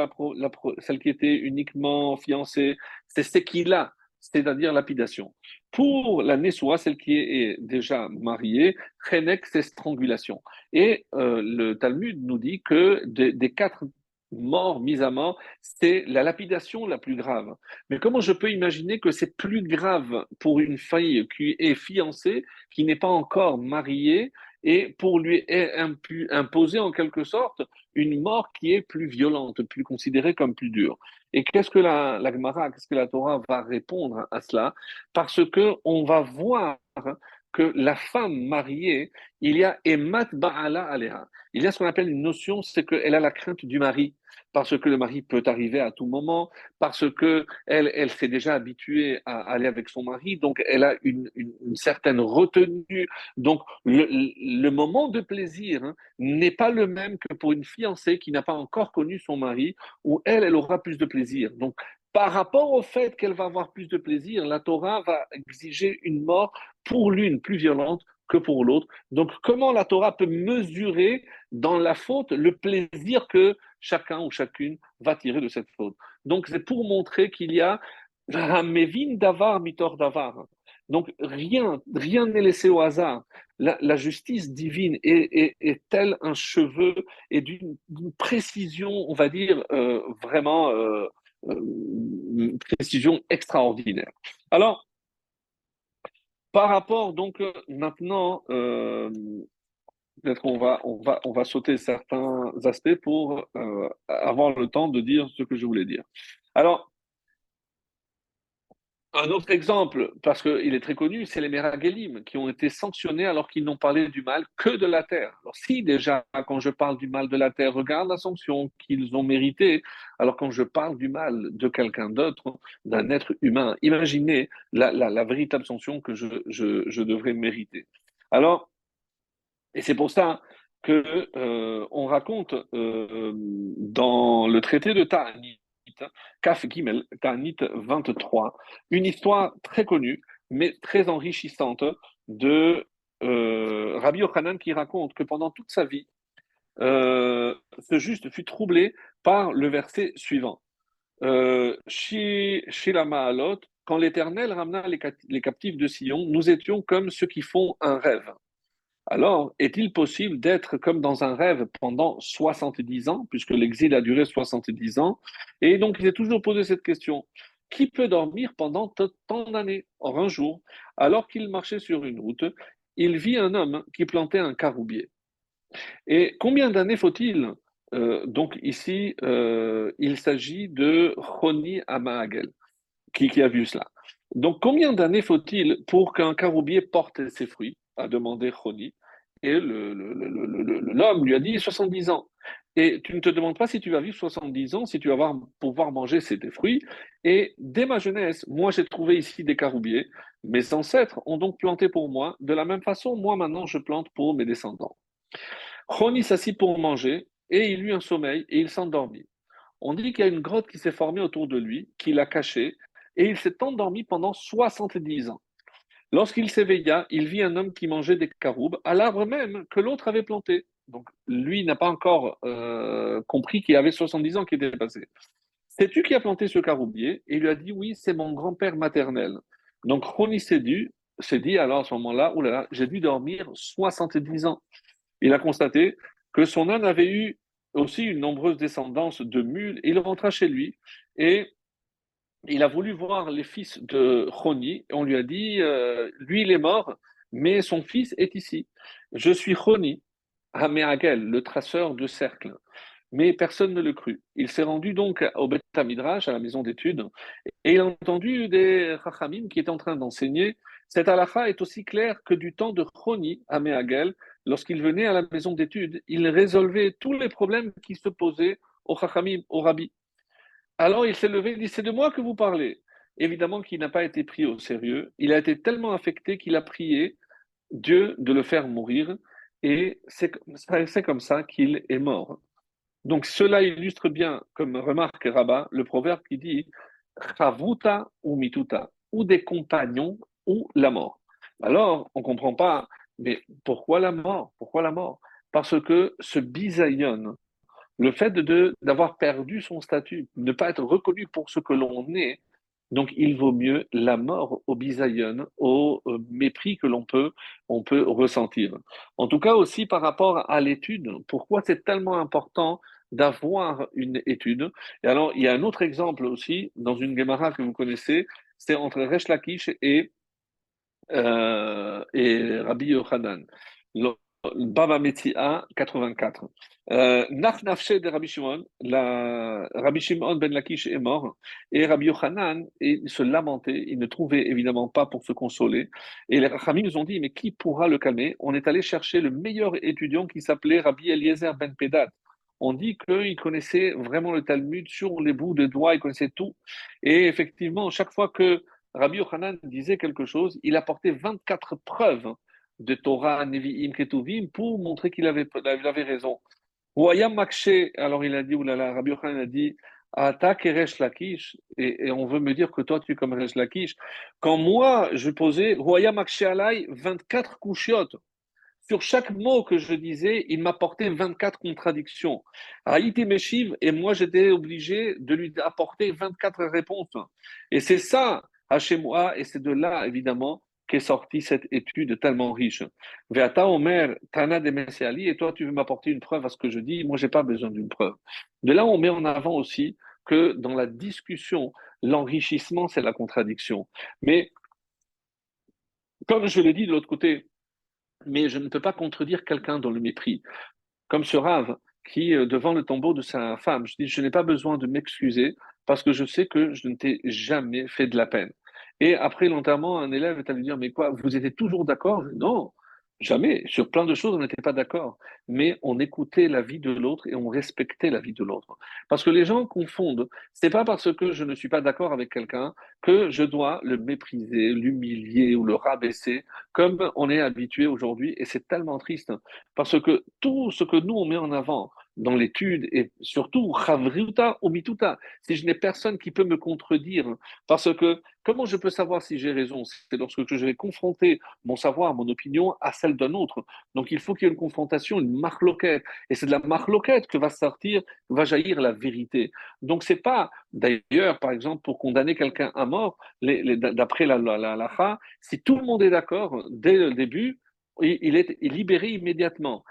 celle qui était uniquement fiancée, c'est ce qu'il a, c'est-à-dire lapidation. Pour la Nessoua, celle qui est déjà mariée, Chenek, c'est strangulation. Et euh, le Talmud nous dit que des quatre mort, mise à mort, c'est la lapidation la plus grave. Mais comment je peux imaginer que c'est plus grave pour une fille qui est fiancée, qui n'est pas encore mariée, et pour lui imposer en quelque sorte une mort qui est plus violente, plus considérée comme plus dure. Et qu'est-ce que la, Gemara, qu'est-ce que la Torah va répondre à cela? Parce que on va voir que la femme mariée, il y a emat ba'ala aléha. Il y a ce qu'on appelle une notion, c'est qu'elle a la crainte du mari, parce que le mari peut arriver à tout moment, parce que elle, elle s'est déjà habituée à aller avec son mari, donc elle a une, certaine retenue. Donc le, le moment de plaisir hein, n'est pas le même que pour une fiancée qui n'a pas encore connu son mari, où elle, elle aura plus de plaisir. Donc par rapport au fait qu'elle va avoir plus de plaisir, la Torah va exiger une mort pour l'une plus violente que pour l'autre. Donc, comment la Torah peut mesurer dans la faute le plaisir que chacun ou chacune va tirer de cette faute? Donc, c'est pour montrer qu'il y a Mevin davar mitor davar. Donc, rien, rien n'est laissé au hasard. La, justice divine est, telle un cheveu et d'une précision, on va dire, euh, vraiment euh, une précision extraordinaire. Alors, par rapport, donc, euh, maintenant, euh, peut-être on va, on, va, on va sauter certains aspects pour euh, avoir le temps de dire ce que je voulais dire. Alors, un autre exemple, parce qu'il est très connu, c'est les Meragelim qui ont été sanctionnés alors qu'ils n'ont parlé du mal que de la terre. Alors si déjà, quand je parle du mal de la terre, regarde la sanction qu'ils ont méritée, alors quand je parle du mal de quelqu'un d'autre, d'un être humain, imaginez la, véritable sanction que je, devrais mériter. Alors, et c'est pour ça que euh, on raconte euh, dans le traité de Kaf Gimel, Tanit 23, une histoire très connue, mais très enrichissante de euh, Rabbi Yochanan qui raconte que pendant toute sa vie, euh, ce juste fut troublé par le verset suivant. Euh, quand l'Éternel ramena les captifs de Sion, nous étions comme ceux qui font un rêve. Alors, est-il possible d'être comme dans un rêve pendant 70 ans, puisque l'exil a duré 70 ans? Et donc, il s'est toujours posé cette question. Qui peut dormir pendant tant d'années? Or, un jour, alors qu'il marchait sur une route, il vit un homme qui plantait un caroubier. Et combien d'années faut-il? Euh, Donc, ici, euh, il s'agit de Roni Amahagel, qui, qui a vu cela. Donc, combien d'années faut-il pour qu'un caroubier porte ses fruits? A demandé Choni. Et l'homme lui a dit 70 ans. Et tu ne te demandes pas si tu vas vivre 70 ans, si tu vas pouvoir manger ces fruits. Et dès ma jeunesse, moi j'ai trouvé ici des caroubiers. Mes ancêtres ont donc planté pour moi. De la même façon, moi maintenant je plante pour mes descendants. Choni s'assit pour manger et il eut un sommeil et il s'endormit. On dit qu'il y a une grotte qui s'est formée autour de lui, qu'il a cachée, et il s'est endormi pendant 70 ans. Lorsqu'il s'éveilla, il vit un homme qui mangeait des caroubes à l'arbre même que l'autre avait planté. Donc lui n'a pas encore euh, compris qu'il avait 70 ans qui étaient passés. Sais-tu qui a planté ce caroubier? Et il lui a dit Oui, c'est mon grand-père maternel. Donc Roni s'est dit, dit alors à ce moment-là Oulala, j'ai dû dormir 70 ans. Il a constaté que son âne avait eu aussi une nombreuse descendance de mules. Il rentra chez lui et il a voulu voir les fils de Choni, et on lui a dit, euh, lui il est mort, mais son fils est ici. Je suis Choni, Hameagel, le traceur de cercles. Mais personne ne le crut. Il s'est rendu donc au Beth Midrash, à la maison d'études, et il a entendu des Chachamim qui étaient en train d'enseigner. Cette halakha est aussi claire que du temps de Choni, Hameagel, lorsqu'il venait à la maison d'études, il résolvait tous les problèmes qui se posaient aux Chachamim, aux rabbis. Alors il s'est levé et dit C'est de moi que vous parlez. Évidemment qu'il n'a pas été pris au sérieux. Il a été tellement affecté qu'il a prié Dieu de le faire mourir. Et c'est comme ça qu'il est mort. Donc cela illustre bien, comme remarque Rabat, le proverbe qui dit Chavuta ou mituta, ou des compagnons ou la mort. Alors, on ne comprend pas, mais pourquoi la mort? Pourquoi la mort? Parce que ce bisaïon, le fait d'avoir perdu son statut, ne pas être reconnu pour ce que l'on est, donc il vaut mieux la mort au bisaïon, au euh, mépris que l'on peut, ressentir. En tout cas aussi par rapport à l'étude, pourquoi c'est tellement important d'avoir une étude? Et alors, il y a un autre exemple aussi, dans une Gemara que vous connaissez, c'est entre Resh Lakish et, euh, et Rabbi Yochanan. Baba Metzia 84. Euh, Nach de Rabbi Shimon, Rabbi Shimon ben Lakish est mort et Rabbi Yochanan se lamentait, il ne trouvait évidemment pas pour se consoler. Et les Rachamim nous ont dit mais qui pourra le calmer? On est allé chercher le meilleur étudiant qui s'appelait Rabbi Eliezer ben Pedat. On dit qu'il connaissait vraiment le Talmud sur les bouts de doigts, il connaissait tout. Et effectivement, chaque fois que Rabbi Yochanan disait quelque chose, il apportait 24 preuves de Torah, Nevi'im, Ketuvim pour montrer qu'il avait, il avait raison. Alors il a dit, oulala, Rabbi Yochanan a dit, Attaque Lakish, et, on veut me dire que toi tu es comme Resh Lakish. Quand moi je posais, Makshe Alay, 24 couchiotes, sur chaque mot que je disais, il m'apportait 24 contradictions. Haïti Meshiv, et moi j'étais obligé de lui apporter 24 réponses. Et c'est ça, moi, et c'est de là, évidemment, qu'est sortie cette étude tellement riche. Veata Omer, Tana de Messiali, et toi tu veux m'apporter une preuve à ce que je dis, moi j'ai pas besoin d'une preuve. De là, on met en avant aussi que dans la discussion, l'enrichissement, c'est la contradiction. Mais, comme je l'ai dit de l'autre côté, mais je ne peux pas contredire quelqu'un dans le mépris. Comme ce rave qui, euh, devant le tombeau de sa femme, je dis, je n'ai pas besoin de m'excuser parce que je sais que je ne t'ai jamais fait de la peine. Et après l'enterrement, un élève est allé dire, mais quoi, vous étiez toujours d'accord? Non, Jamais. Sur plein de choses, on n'était pas d'accord. Mais on écoutait la vie de l'autre et on respectait la vie de l'autre. Parce que les gens confondent. C'est pas parce que je ne suis pas d'accord avec quelqu'un que je dois le mépriser, l'humilier ou le rabaisser, comme on est habitué aujourd'hui. Et c'est tellement triste. Parce que tout ce que nous, on met en avant, dans l'étude et surtout Chavriuta ou Mituta, si je n'ai personne qui peut me contredire, parce que comment je peux savoir si j'ai raison? C'est lorsque je vais confronter mon savoir, mon opinion à celle d'un autre. Donc il faut qu'il y ait une confrontation, une marloquette, et c'est de la marloquette que va sortir, va jaillir la vérité. Donc c'est pas, d'ailleurs, par exemple, pour condamner quelqu'un à mort, d'après la, la, la, la, si tout le monde est d'accord dès le début, il est libéré immédiatement.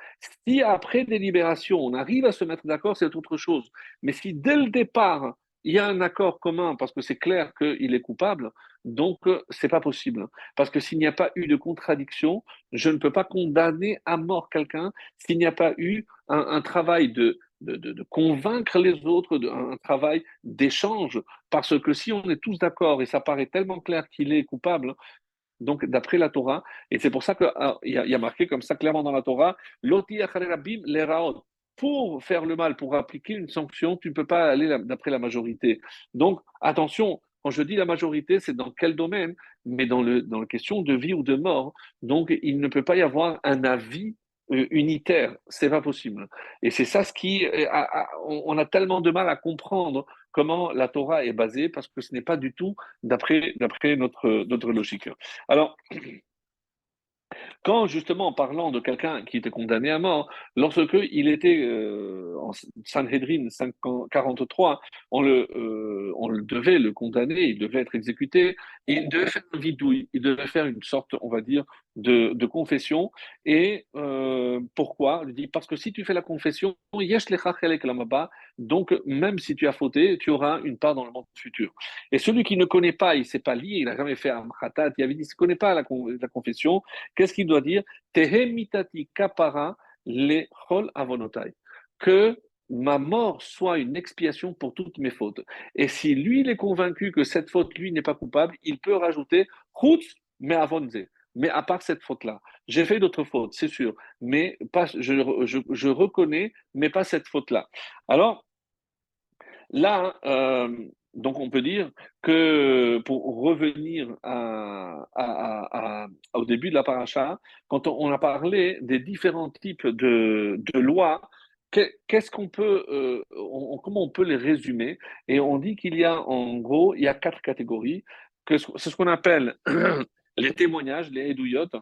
Si après délibération, on arrive à se mettre d'accord, c'est autre chose. Mais si dès le départ, il y a un accord commun parce que c'est clair qu'il est coupable, donc c'est pas possible. Parce que s'il n'y a pas eu de contradiction, je ne peux pas condamner à mort quelqu'un s'il n'y a pas eu un, travail de, convaincre les autres, un travail d'échange. Parce que si on est tous d'accord et ça paraît tellement clair qu'il est coupable, donc d'après la Torah, et c'est pour ça qu'il ah, y, a marqué comme ça clairement dans la Torah, pour faire le mal, pour appliquer une sanction, tu ne peux pas aller d'après la majorité. Donc attention, quand je dis la majorité, c'est dans quel domaine? Mais dans, le, dans la question de vie ou de mort. Donc il ne peut pas y avoir un avis unitaire, c'est pas possible. Et c'est ça ce qui, euh, on a tellement de mal à comprendre comment la Torah est basée, parce que ce n'est pas du tout d'après notre, notre logique. Alors, quand justement, en parlant de quelqu'un qui était condamné à mort, lorsque il était euh, en Sanhedrin 43, on le, euh, on le devait le condamner, il devait être exécuté, il devait faire vidouille, il devait faire une sorte, on va dire, de, confession. Et euh, pourquoi? Dit parce que si tu fais la confession, donc même si tu as fauté, tu auras une part dans le monde futur. Et celui qui ne connaît pas, il ne s'est pas lié, il n'a jamais fait un khatat, il avait dit, il ne connaît pas la, la confession, qu'est-ce qu'il doit dire? Tehemitati kapara le chol avonotai. Que ma mort soit une expiation pour toutes mes fautes. Et si lui, il est convaincu que cette faute, lui, n'est pas coupable, il peut rajouter chutz mais avonze. Mais à part cette faute-là, j'ai fait d'autres fautes, c'est sûr, mais pas, je, je, reconnais, mais pas cette faute-là. Alors, là, euh, donc on peut dire que pour revenir au début de la paracha, quand on a parlé des différents types de, lois, qu'est-ce qu'on peut, euh, comment on peut les résumer? Et on dit qu'il y a en gros, il y a quatre catégories. C'est ce qu'on appelle les témoignages, les edouillotes.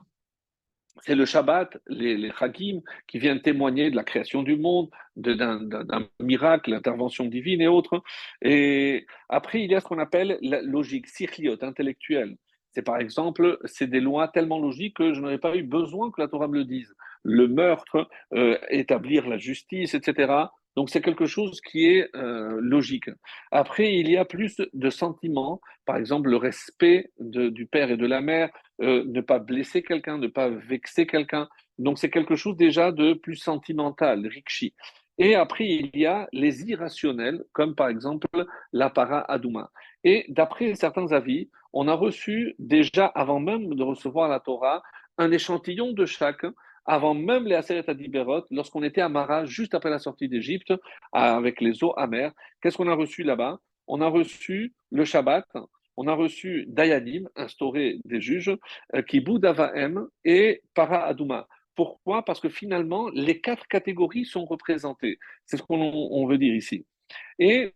c'est le Shabbat, les, les Chagim, qui viennent témoigner de la création du monde, d'un miracle, l'intervention divine et autres. Et après, il y a ce qu'on appelle la logique sirliot, intellectuelle. C'est par exemple, c'est des lois tellement logiques que je n'aurais pas eu besoin que la Torah me le dise. Le meurtre, euh, établir la justice, etc. Donc c'est quelque chose qui est euh, logique. Après, il y a plus de sentiments, par exemple le respect du père et de la mère, euh, ne pas blesser quelqu'un, ne pas vexer quelqu'un. Donc c'est quelque chose déjà de plus sentimental, rikshi. Et après, il y a les irrationnels, comme par exemple la. Et d'après certains avis, on a reçu déjà, avant même de recevoir la Torah, un échantillon de chaque avant même les Aseret Adiberot, lorsqu'on était à Mara, juste après la sortie d'Égypte, avec les eaux amères. Qu'est-ce qu'on a reçu là-bas? On a reçu le Shabbat, on a reçu Dayanim, instauré des juges, euh, Kibud Avaem et Para Aduma. Pourquoi? Parce que finalement, les quatre catégories sont représentées. C'est ce qu'on veut dire ici. Et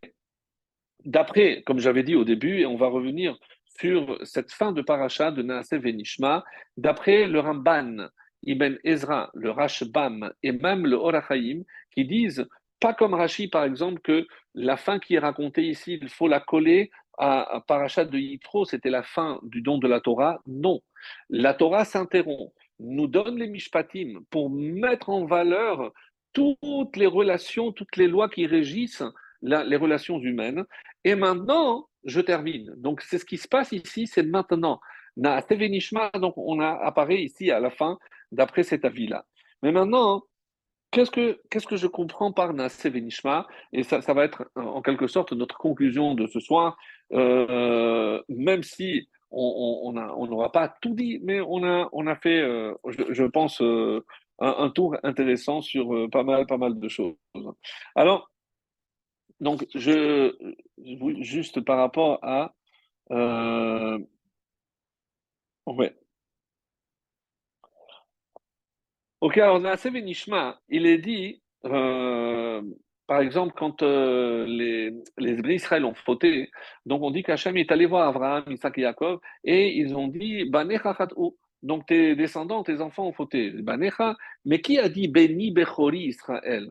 d'après, comme j'avais dit au début, et on va revenir sur cette fin de paracha de Naase Venishma, d'après le Ramban, Ibn Ezra, le Rashbam et même le Horachaim, qui disent, pas comme Rashi par exemple, que la fin qui est racontée ici, il faut la coller à, Parachat de Yitro, c'était la fin du don de la Torah. Non, la Torah s'interrompt, nous donne les Mishpatim pour mettre en valeur toutes les relations, toutes les lois qui régissent les relations humaines. Et maintenant, je termine. Donc, c'est ce qui se passe ici, c'est maintenant. Na donc on a apparaît ici à la fin d'après cet avis-là. Mais maintenant, qu'est-ce que, qu'est-ce que je comprends par Naase Venishma Et ça, ça va être en quelque sorte notre conclusion de ce soir, euh, même si on n'aura pas tout dit, mais on a, on a fait, euh, je, pense, euh, un, tour intéressant sur pas, mal, pas mal de choses. Alors, donc, je, juste par rapport à... ouais. Ok, alors dans la Nishma, il est dit, euh, par exemple, quand euh, les, les Israël ont fauté, donc on dit qu'Hachem est allé voir Abraham, Isaac et Jacob, et ils ont dit, Banecha donc tes descendants, tes enfants ont fauté, Banecha, mais qui a dit Beni Bechori Israël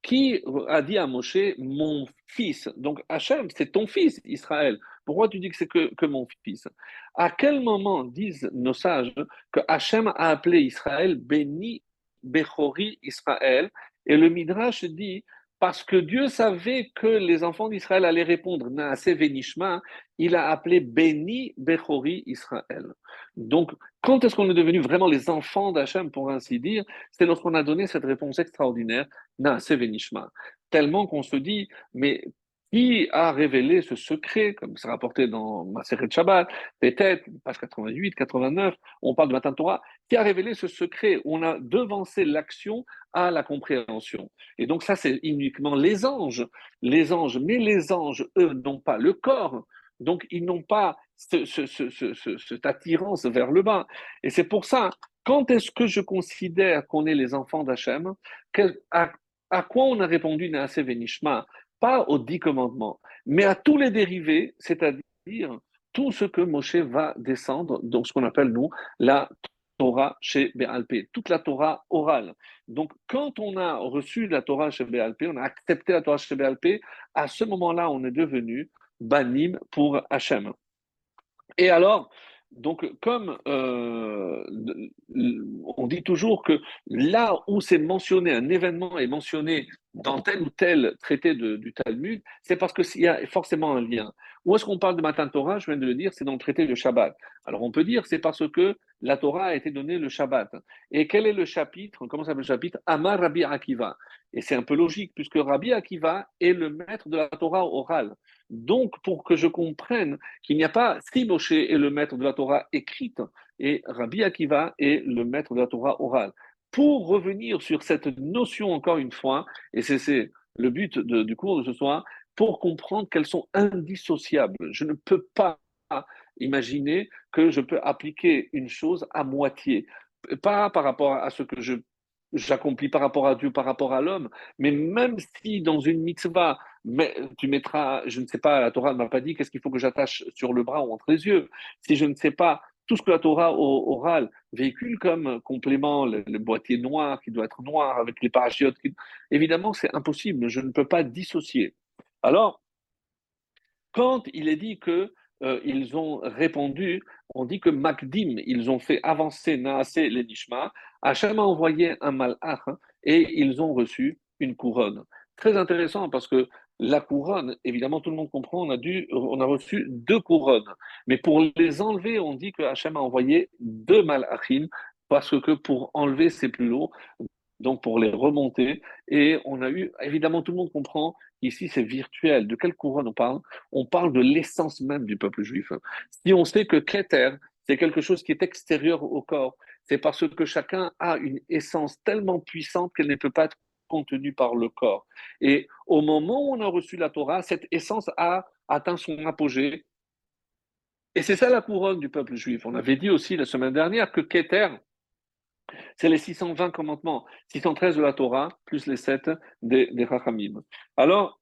Qui a dit à Moshe, mon fils Donc Hachem, c'est ton fils, Israël. Pourquoi tu dis que c'est que, que, mon fils? À quel moment disent nos sages que Hachem a appelé Israël béni Bechori Israël. Et le Midrash dit, parce que Dieu savait que les enfants d'Israël allaient répondre Naase Venishma, il a appelé Béni Bechori Israël. Donc, quand est-ce qu'on est devenu vraiment les enfants d'Hachem, pour ainsi dire? C'est lorsqu'on a donné cette réponse extraordinaire, Naase Venishma. Tellement qu'on se dit, mais qui a révélé ce secret, comme c'est rapporté dans Maseret Shabbat, peut-être, page 88, 89, on parle de Matin Torah, qui a révélé ce secret? On a devancé l'action à la compréhension. Et donc ça, c'est uniquement les anges. Les anges, mais les anges, eux, n'ont pas le corps, donc ils n'ont pas cette attirance vers le bas. Et c'est pour ça, quand est-ce que je considère qu'on est les enfants d'Hachem? À, à, quoi on a répondu Naase Venishma? Pas aux dix commandements, mais à tous les dérivés, c'est-à-dire tout ce que Moshe va descendre, donc ce qu'on appelle nous la Torah chez Béalpé, toute la Torah orale. Donc, quand on a reçu la Torah chez Béalpé, on a accepté la Torah chez Béalpé, à ce moment-là, on est devenu banim pour Hachem. Et alors, donc, comme euh, on dit toujours que là où c'est mentionné, un événement est mentionné dans tel ou tel traité du Talmud, c'est parce qu'il y a forcément un lien. Où est-ce qu'on parle de Matan Torah Je viens de le dire, c'est dans le traité de Shabbat. Alors on peut dire c'est parce que la Torah a été donnée le Shabbat. Et quel est le chapitre Comment s'appelle le chapitre? Amar Rabbi Akiva. Et c'est un peu logique, puisque Rabbi Akiva est le maître de la Torah orale. Donc, pour que je comprenne qu'il n'y a pas, si Moshe est le maître de la Torah écrite, et Rabbi Akiva est le maître de la Torah orale. Pour revenir sur cette notion encore une fois, et c'est le but du cours de ce soir, pour comprendre qu'elles sont indissociables. Je ne peux pas imaginer que je peux appliquer une chose à moitié. Pas par rapport à ce que je j'accomplis par rapport à Dieu, par rapport à l'homme, mais même si dans une mitzvah, mais tu mettras, je ne sais pas, la Torah ne m'a pas dit qu'est-ce qu'il faut que j'attache sur le bras ou entre les yeux. Si je ne sais pas tout ce que la Torah orale véhicule comme complément, le, boîtier noir qui doit être noir avec les parachutes, évidemment, c'est impossible, je ne peux pas dissocier. Alors, quand il est dit que euh, ils ont répondu, on dit que Makdim, ils ont fait avancer Naasé les Nishma, Hachem a envoyé un malach hein, et ils ont reçu une couronne. Très intéressant parce que la couronne, évidemment, tout le monde comprend, on a, on a reçu deux couronnes. Mais pour les enlever, on dit que Hachem a envoyé deux malachim parce que pour enlever, c'est plus lourd donc pour les remonter. Et on a eu, évidemment, tout le monde comprend, ici c'est virtuel. De quelle couronne on parle? On parle de l'essence même du peuple juif. Si on sait que Keter, c'est quelque chose qui est extérieur au corps, c'est parce que chacun a une essence tellement puissante qu'elle ne peut pas être contenue par le corps. Et au moment où on a reçu la Torah, cette essence a atteint son apogée. Et c'est ça la couronne du peuple juif. On avait dit aussi la semaine dernière que Keter, c'est les 620 commandements, 613 de la Torah, plus les 7 des, des Alors,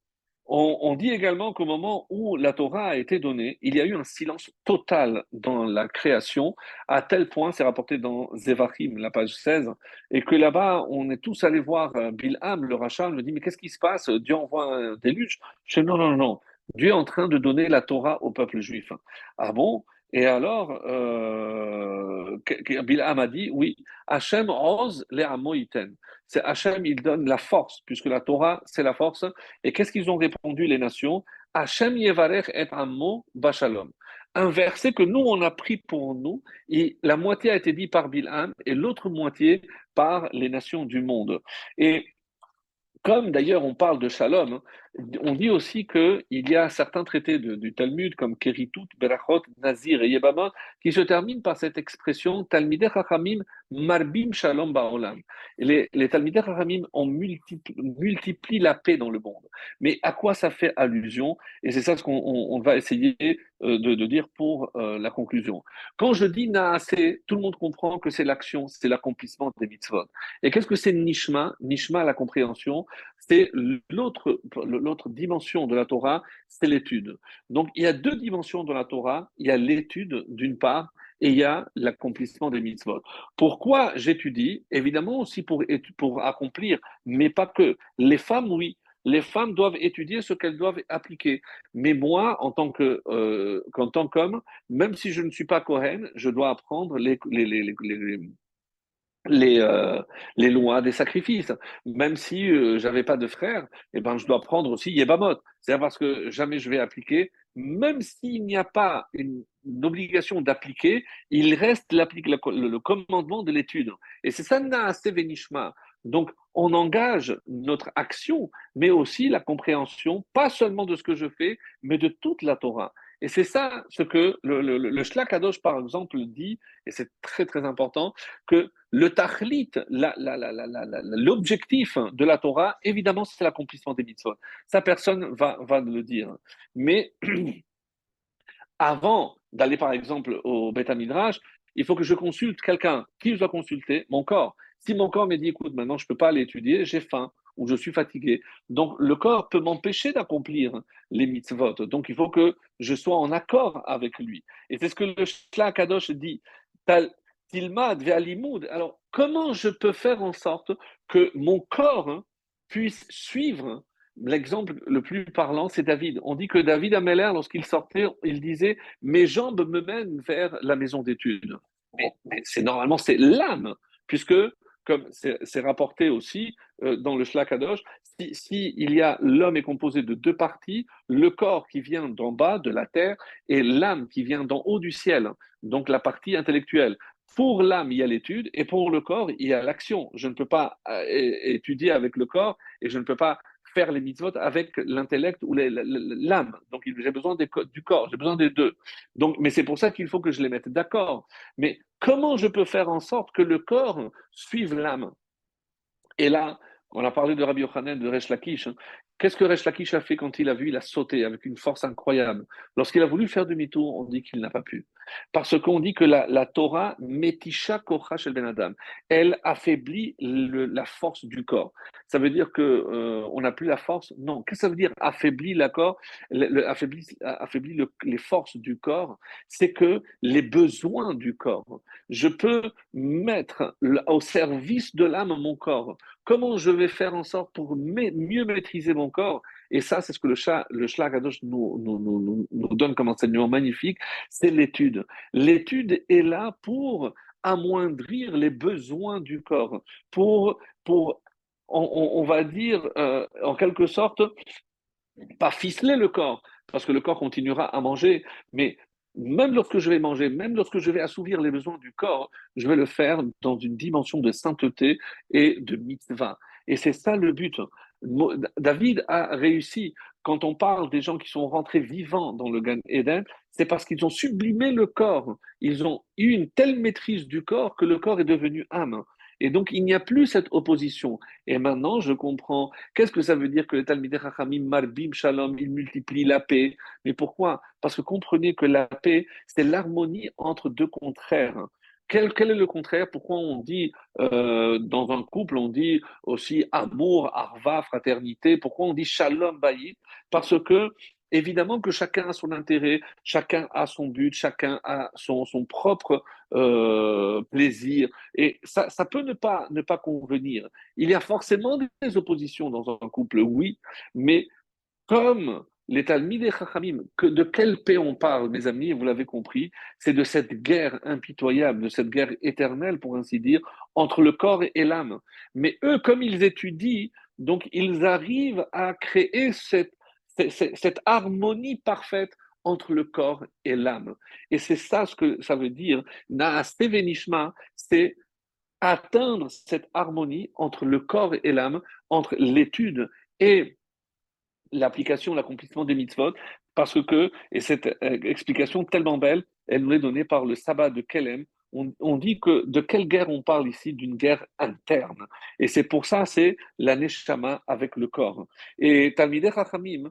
on, dit également qu'au moment où la Torah a été donnée, il y a eu un silence total dans la création, à tel point, c'est rapporté dans Zevachim, la page 16, et que là-bas, on est tous allés voir euh, Bilham, le rachat, me dit, mais qu'est-ce qui se passe? Dieu envoie un déluge. Je dis, non, non, non, Dieu est en train de donner la Torah au peuple juif. Ah bon? Et alors, euh, Bilham a dit, oui, Hachem rose les amoïten. C'est Hachem, il donne la force, puisque la Torah, c'est la force. Et qu'est-ce qu'ils ont répondu, les nations? Hachem yevarech et amo bashalom. Un verset que nous, on a pris pour nous, et la moitié a été dit par Bilham et l'autre moitié par les nations du monde. Et comme d'ailleurs on parle de shalom, hein, on dit aussi qu'il y a certains traités du Talmud comme Keritut, Berachot, Nazir et Yebama qui se terminent par cette expression Talmidei Chachamim Marbim Shalom Ba'olam. Les, les Talmidei Chachamim multiplient la paix dans le monde. Mais à quoi ça fait allusion? Et c'est ça ce qu'on va essayer euh, de, dire pour euh, la conclusion. Quand je dis Naasé, tout le monde comprend que c'est l'action, c'est l'accomplissement des mitzvot. Et qu'est-ce que c'est Nishma? Nishma, la compréhension, c'est l'autre dimension de la Torah, c'est l'étude. Donc il y a deux dimensions de la Torah. Il y a l'étude d'une part et il y a l'accomplissement des mitzvot. Pourquoi j'étudie? Évidemment aussi pour, accomplir, mais pas que. Les femmes, oui. Les femmes doivent étudier ce qu'elles doivent appliquer. Mais moi, en tant euh, tant qu'homme, même si je ne suis pas Kohen, je dois apprendre les, les, les, les les, euh, les lois des sacrifices. Même si euh, j'avais pas de frère, eh ben, je dois prendre aussi Yebamot. C'est parce que jamais je vais appliquer, même s'il n'y a pas une, obligation d'appliquer, il reste le, commandement de l'étude. Et c'est ça, Naase Venishma. Donc, on engage notre action, mais aussi la compréhension, pas seulement de ce que je fais, mais de toute la Torah. Et c'est ça ce que le, le, le par exemple, dit, et c'est très très important, que le tachlit, l'objectif de la Torah, évidemment, c'est l'accomplissement des mitzvot. Ça, personne va, va le dire. Mais avant d'aller, par exemple, au Beth Midrash, il faut que je consulte quelqu'un. Qui je dois consulter Mon corps. Si mon corps me dit, écoute, maintenant je ne peux pas aller étudier, j'ai faim, ou je suis fatigué. Donc le corps peut m'empêcher d'accomplir les mitzvot. Donc il faut que je sois en accord avec lui. Et c'est ce que le Shla Kadosh dit. Alors comment je peux faire en sorte que mon corps puisse suivre L'exemple le plus parlant, c'est David. On dit que David Ameller, lorsqu'il sortait, il disait Mes jambes me mènent vers la maison d'études. Mais, mais c'est normalement c'est l'âme, puisque comme c'est rapporté aussi euh, dans le Shlakadosh, si, si, il y a l'homme est composé de deux parties, le corps qui vient d'en bas de la terre et l'âme qui vient d'en haut du ciel, donc la partie intellectuelle. Pour l'âme, il y a l'étude et pour le corps, il y a l'action. Je ne peux pas euh, étudier avec le corps et je ne peux pas faire les mitzvot avec l'intellect ou l'âme. Donc, j'ai besoin du corps, j'ai besoin des deux. Donc, mais c'est pour ça qu'il faut que je les mette d'accord. Mais comment je peux faire en sorte que le corps suive l'âme? Et là, on a parlé de Rabbi Yochanan, de Resh Lakish. Hein. Qu'est-ce que Resh Lakish a fait quand il a vu Il a sauté avec une force incroyable? Lorsqu'il a voulu faire demi-tour, on dit qu'il n'a pas pu. Parce qu'on dit que la, Torah, Metisha Kocha Shel Ben Adam, elle affaiblit la force du corps. Ça veut dire qu'on euh, n'a plus la force? Non. Qu'est-ce que ça veut dire corps, le, affaiblit, affaiblit les forces du corps C'est que les besoins du corps, je peux mettre au service de l'âme mon corps. Comment je vais faire en sorte pour mieux maîtriser mon corps? Et ça, c'est ce que le, chat, le nous, nous, nous, nous donne comme enseignement magnifique, c'est l'étude. L'étude est là pour amoindrir les besoins du corps, pour, pour on, va dire, euh, en quelque sorte, pas ficeler le corps, parce que le corps continuera à manger, mais même lorsque je vais manger, même lorsque je vais assouvir les besoins du corps, je vais le faire dans une dimension de sainteté et de mitzvah. Et c'est ça le but. David a réussi. Quand on parle des gens qui sont rentrés vivants dans le Gan Eden, c'est parce qu'ils ont sublimé le corps. Ils ont eu une telle maîtrise du corps que le corps est devenu âme. Et donc, il n'y a plus cette opposition. Et maintenant, je comprends. Qu'est-ce que ça veut dire que le Talmidei Chachamim, Marbim, Shalom, il multiplie la paix? Mais pourquoi? Parce que comprenez que la paix, c'est l'harmonie entre deux contraires. Quel, est le contraire? Pourquoi on dit euh, dans un couple, on dit aussi amour, arva, fraternité? Pourquoi on dit shalom bayit? Parce que évidemment que chacun a son intérêt, chacun a son but, chacun a son, son propre euh, plaisir. Et ça, ça peut ne pas, ne pas convenir. Il y a forcément des oppositions dans un couple, oui, mais comme les Talmidei Chachamim, que, de quelle paix on parle, mes amis, vous l'avez compris, c'est de cette guerre impitoyable, de cette guerre éternelle, pour ainsi dire, entre le corps et l'âme. Mais eux, comme ils étudient, donc ils arrivent à créer cette, cette, harmonie parfaite entre le corps et l'âme. Et c'est ça ce que ça veut dire. Naaste Venishma, c'est atteindre cette harmonie entre le corps et l'âme, entre l'étude et l'application, l'accomplissement des mitzvot, parce que, et cette euh, explication tellement belle, elle nous est donnée par le sabbat de Kelem, on, dit que de quelle guerre on parle ici? D'une guerre interne. Et c'est pour ça, c'est la neshama avec le corps. Et Talmidei Chachamim,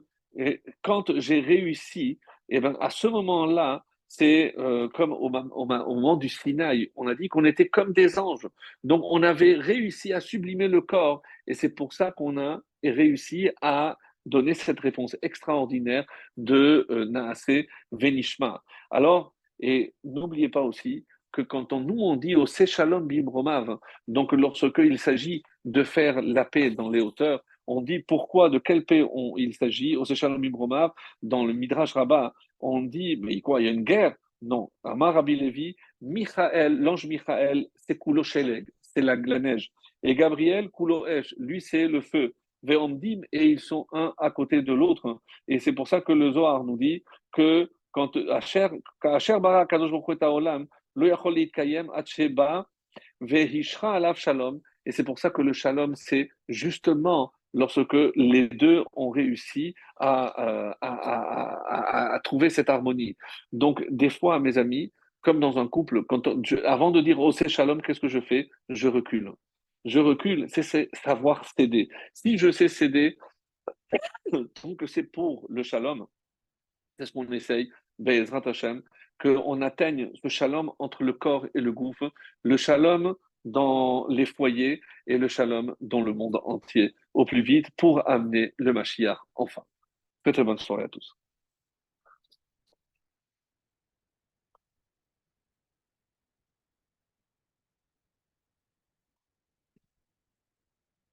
quand j'ai réussi, et eh ben, à ce moment-là, c'est euh, comme au, au, moment du Sinaï, on a dit qu'on était comme des anges. Donc on avait réussi à sublimer le corps, et c'est pour ça qu'on a réussi à donner cette réponse extraordinaire de euh, Naase Venishma. Alors, et n'oubliez pas aussi que quand on, nous on dit au Sechalom Bimromav, donc lorsque il s'agit de faire la paix dans les hauteurs, on dit pourquoi, de quelle paix il s'agit au Sechalom Bimromav, dans le Midrash Rabbah, on dit, mais quoi, il y a une guerre Non. Amar Rabbi Levi, Michael, l'ange Michael, c'est Kulo c'est la, la, neige. Et Gabriel, Kulo lui c'est le feu et ils sont un à côté de l'autre. Et c'est pour ça que le Zohar nous dit que quand Asher bara kadosh olam, lo yachol kayem atsheba vehishra alav shalom. Et c'est pour ça que le shalom, c'est justement lorsque les deux ont réussi à, trouver cette harmonie. Donc, des fois, mes amis, comme dans un couple, avant de dire oh c'est shalom, qu'est-ce que je fais? Je recule je recule, c'est savoir céder. Si je sais céder, donc c'est pour le shalom, c'est ce qu'on essaye, Be'ezrat Hashem, qu'on atteigne ce shalom entre le corps et le gouffre, le shalom dans les foyers et le shalom dans le monde entier au plus vite pour amener le Mashiach enfin. Très bonne soirée à tous.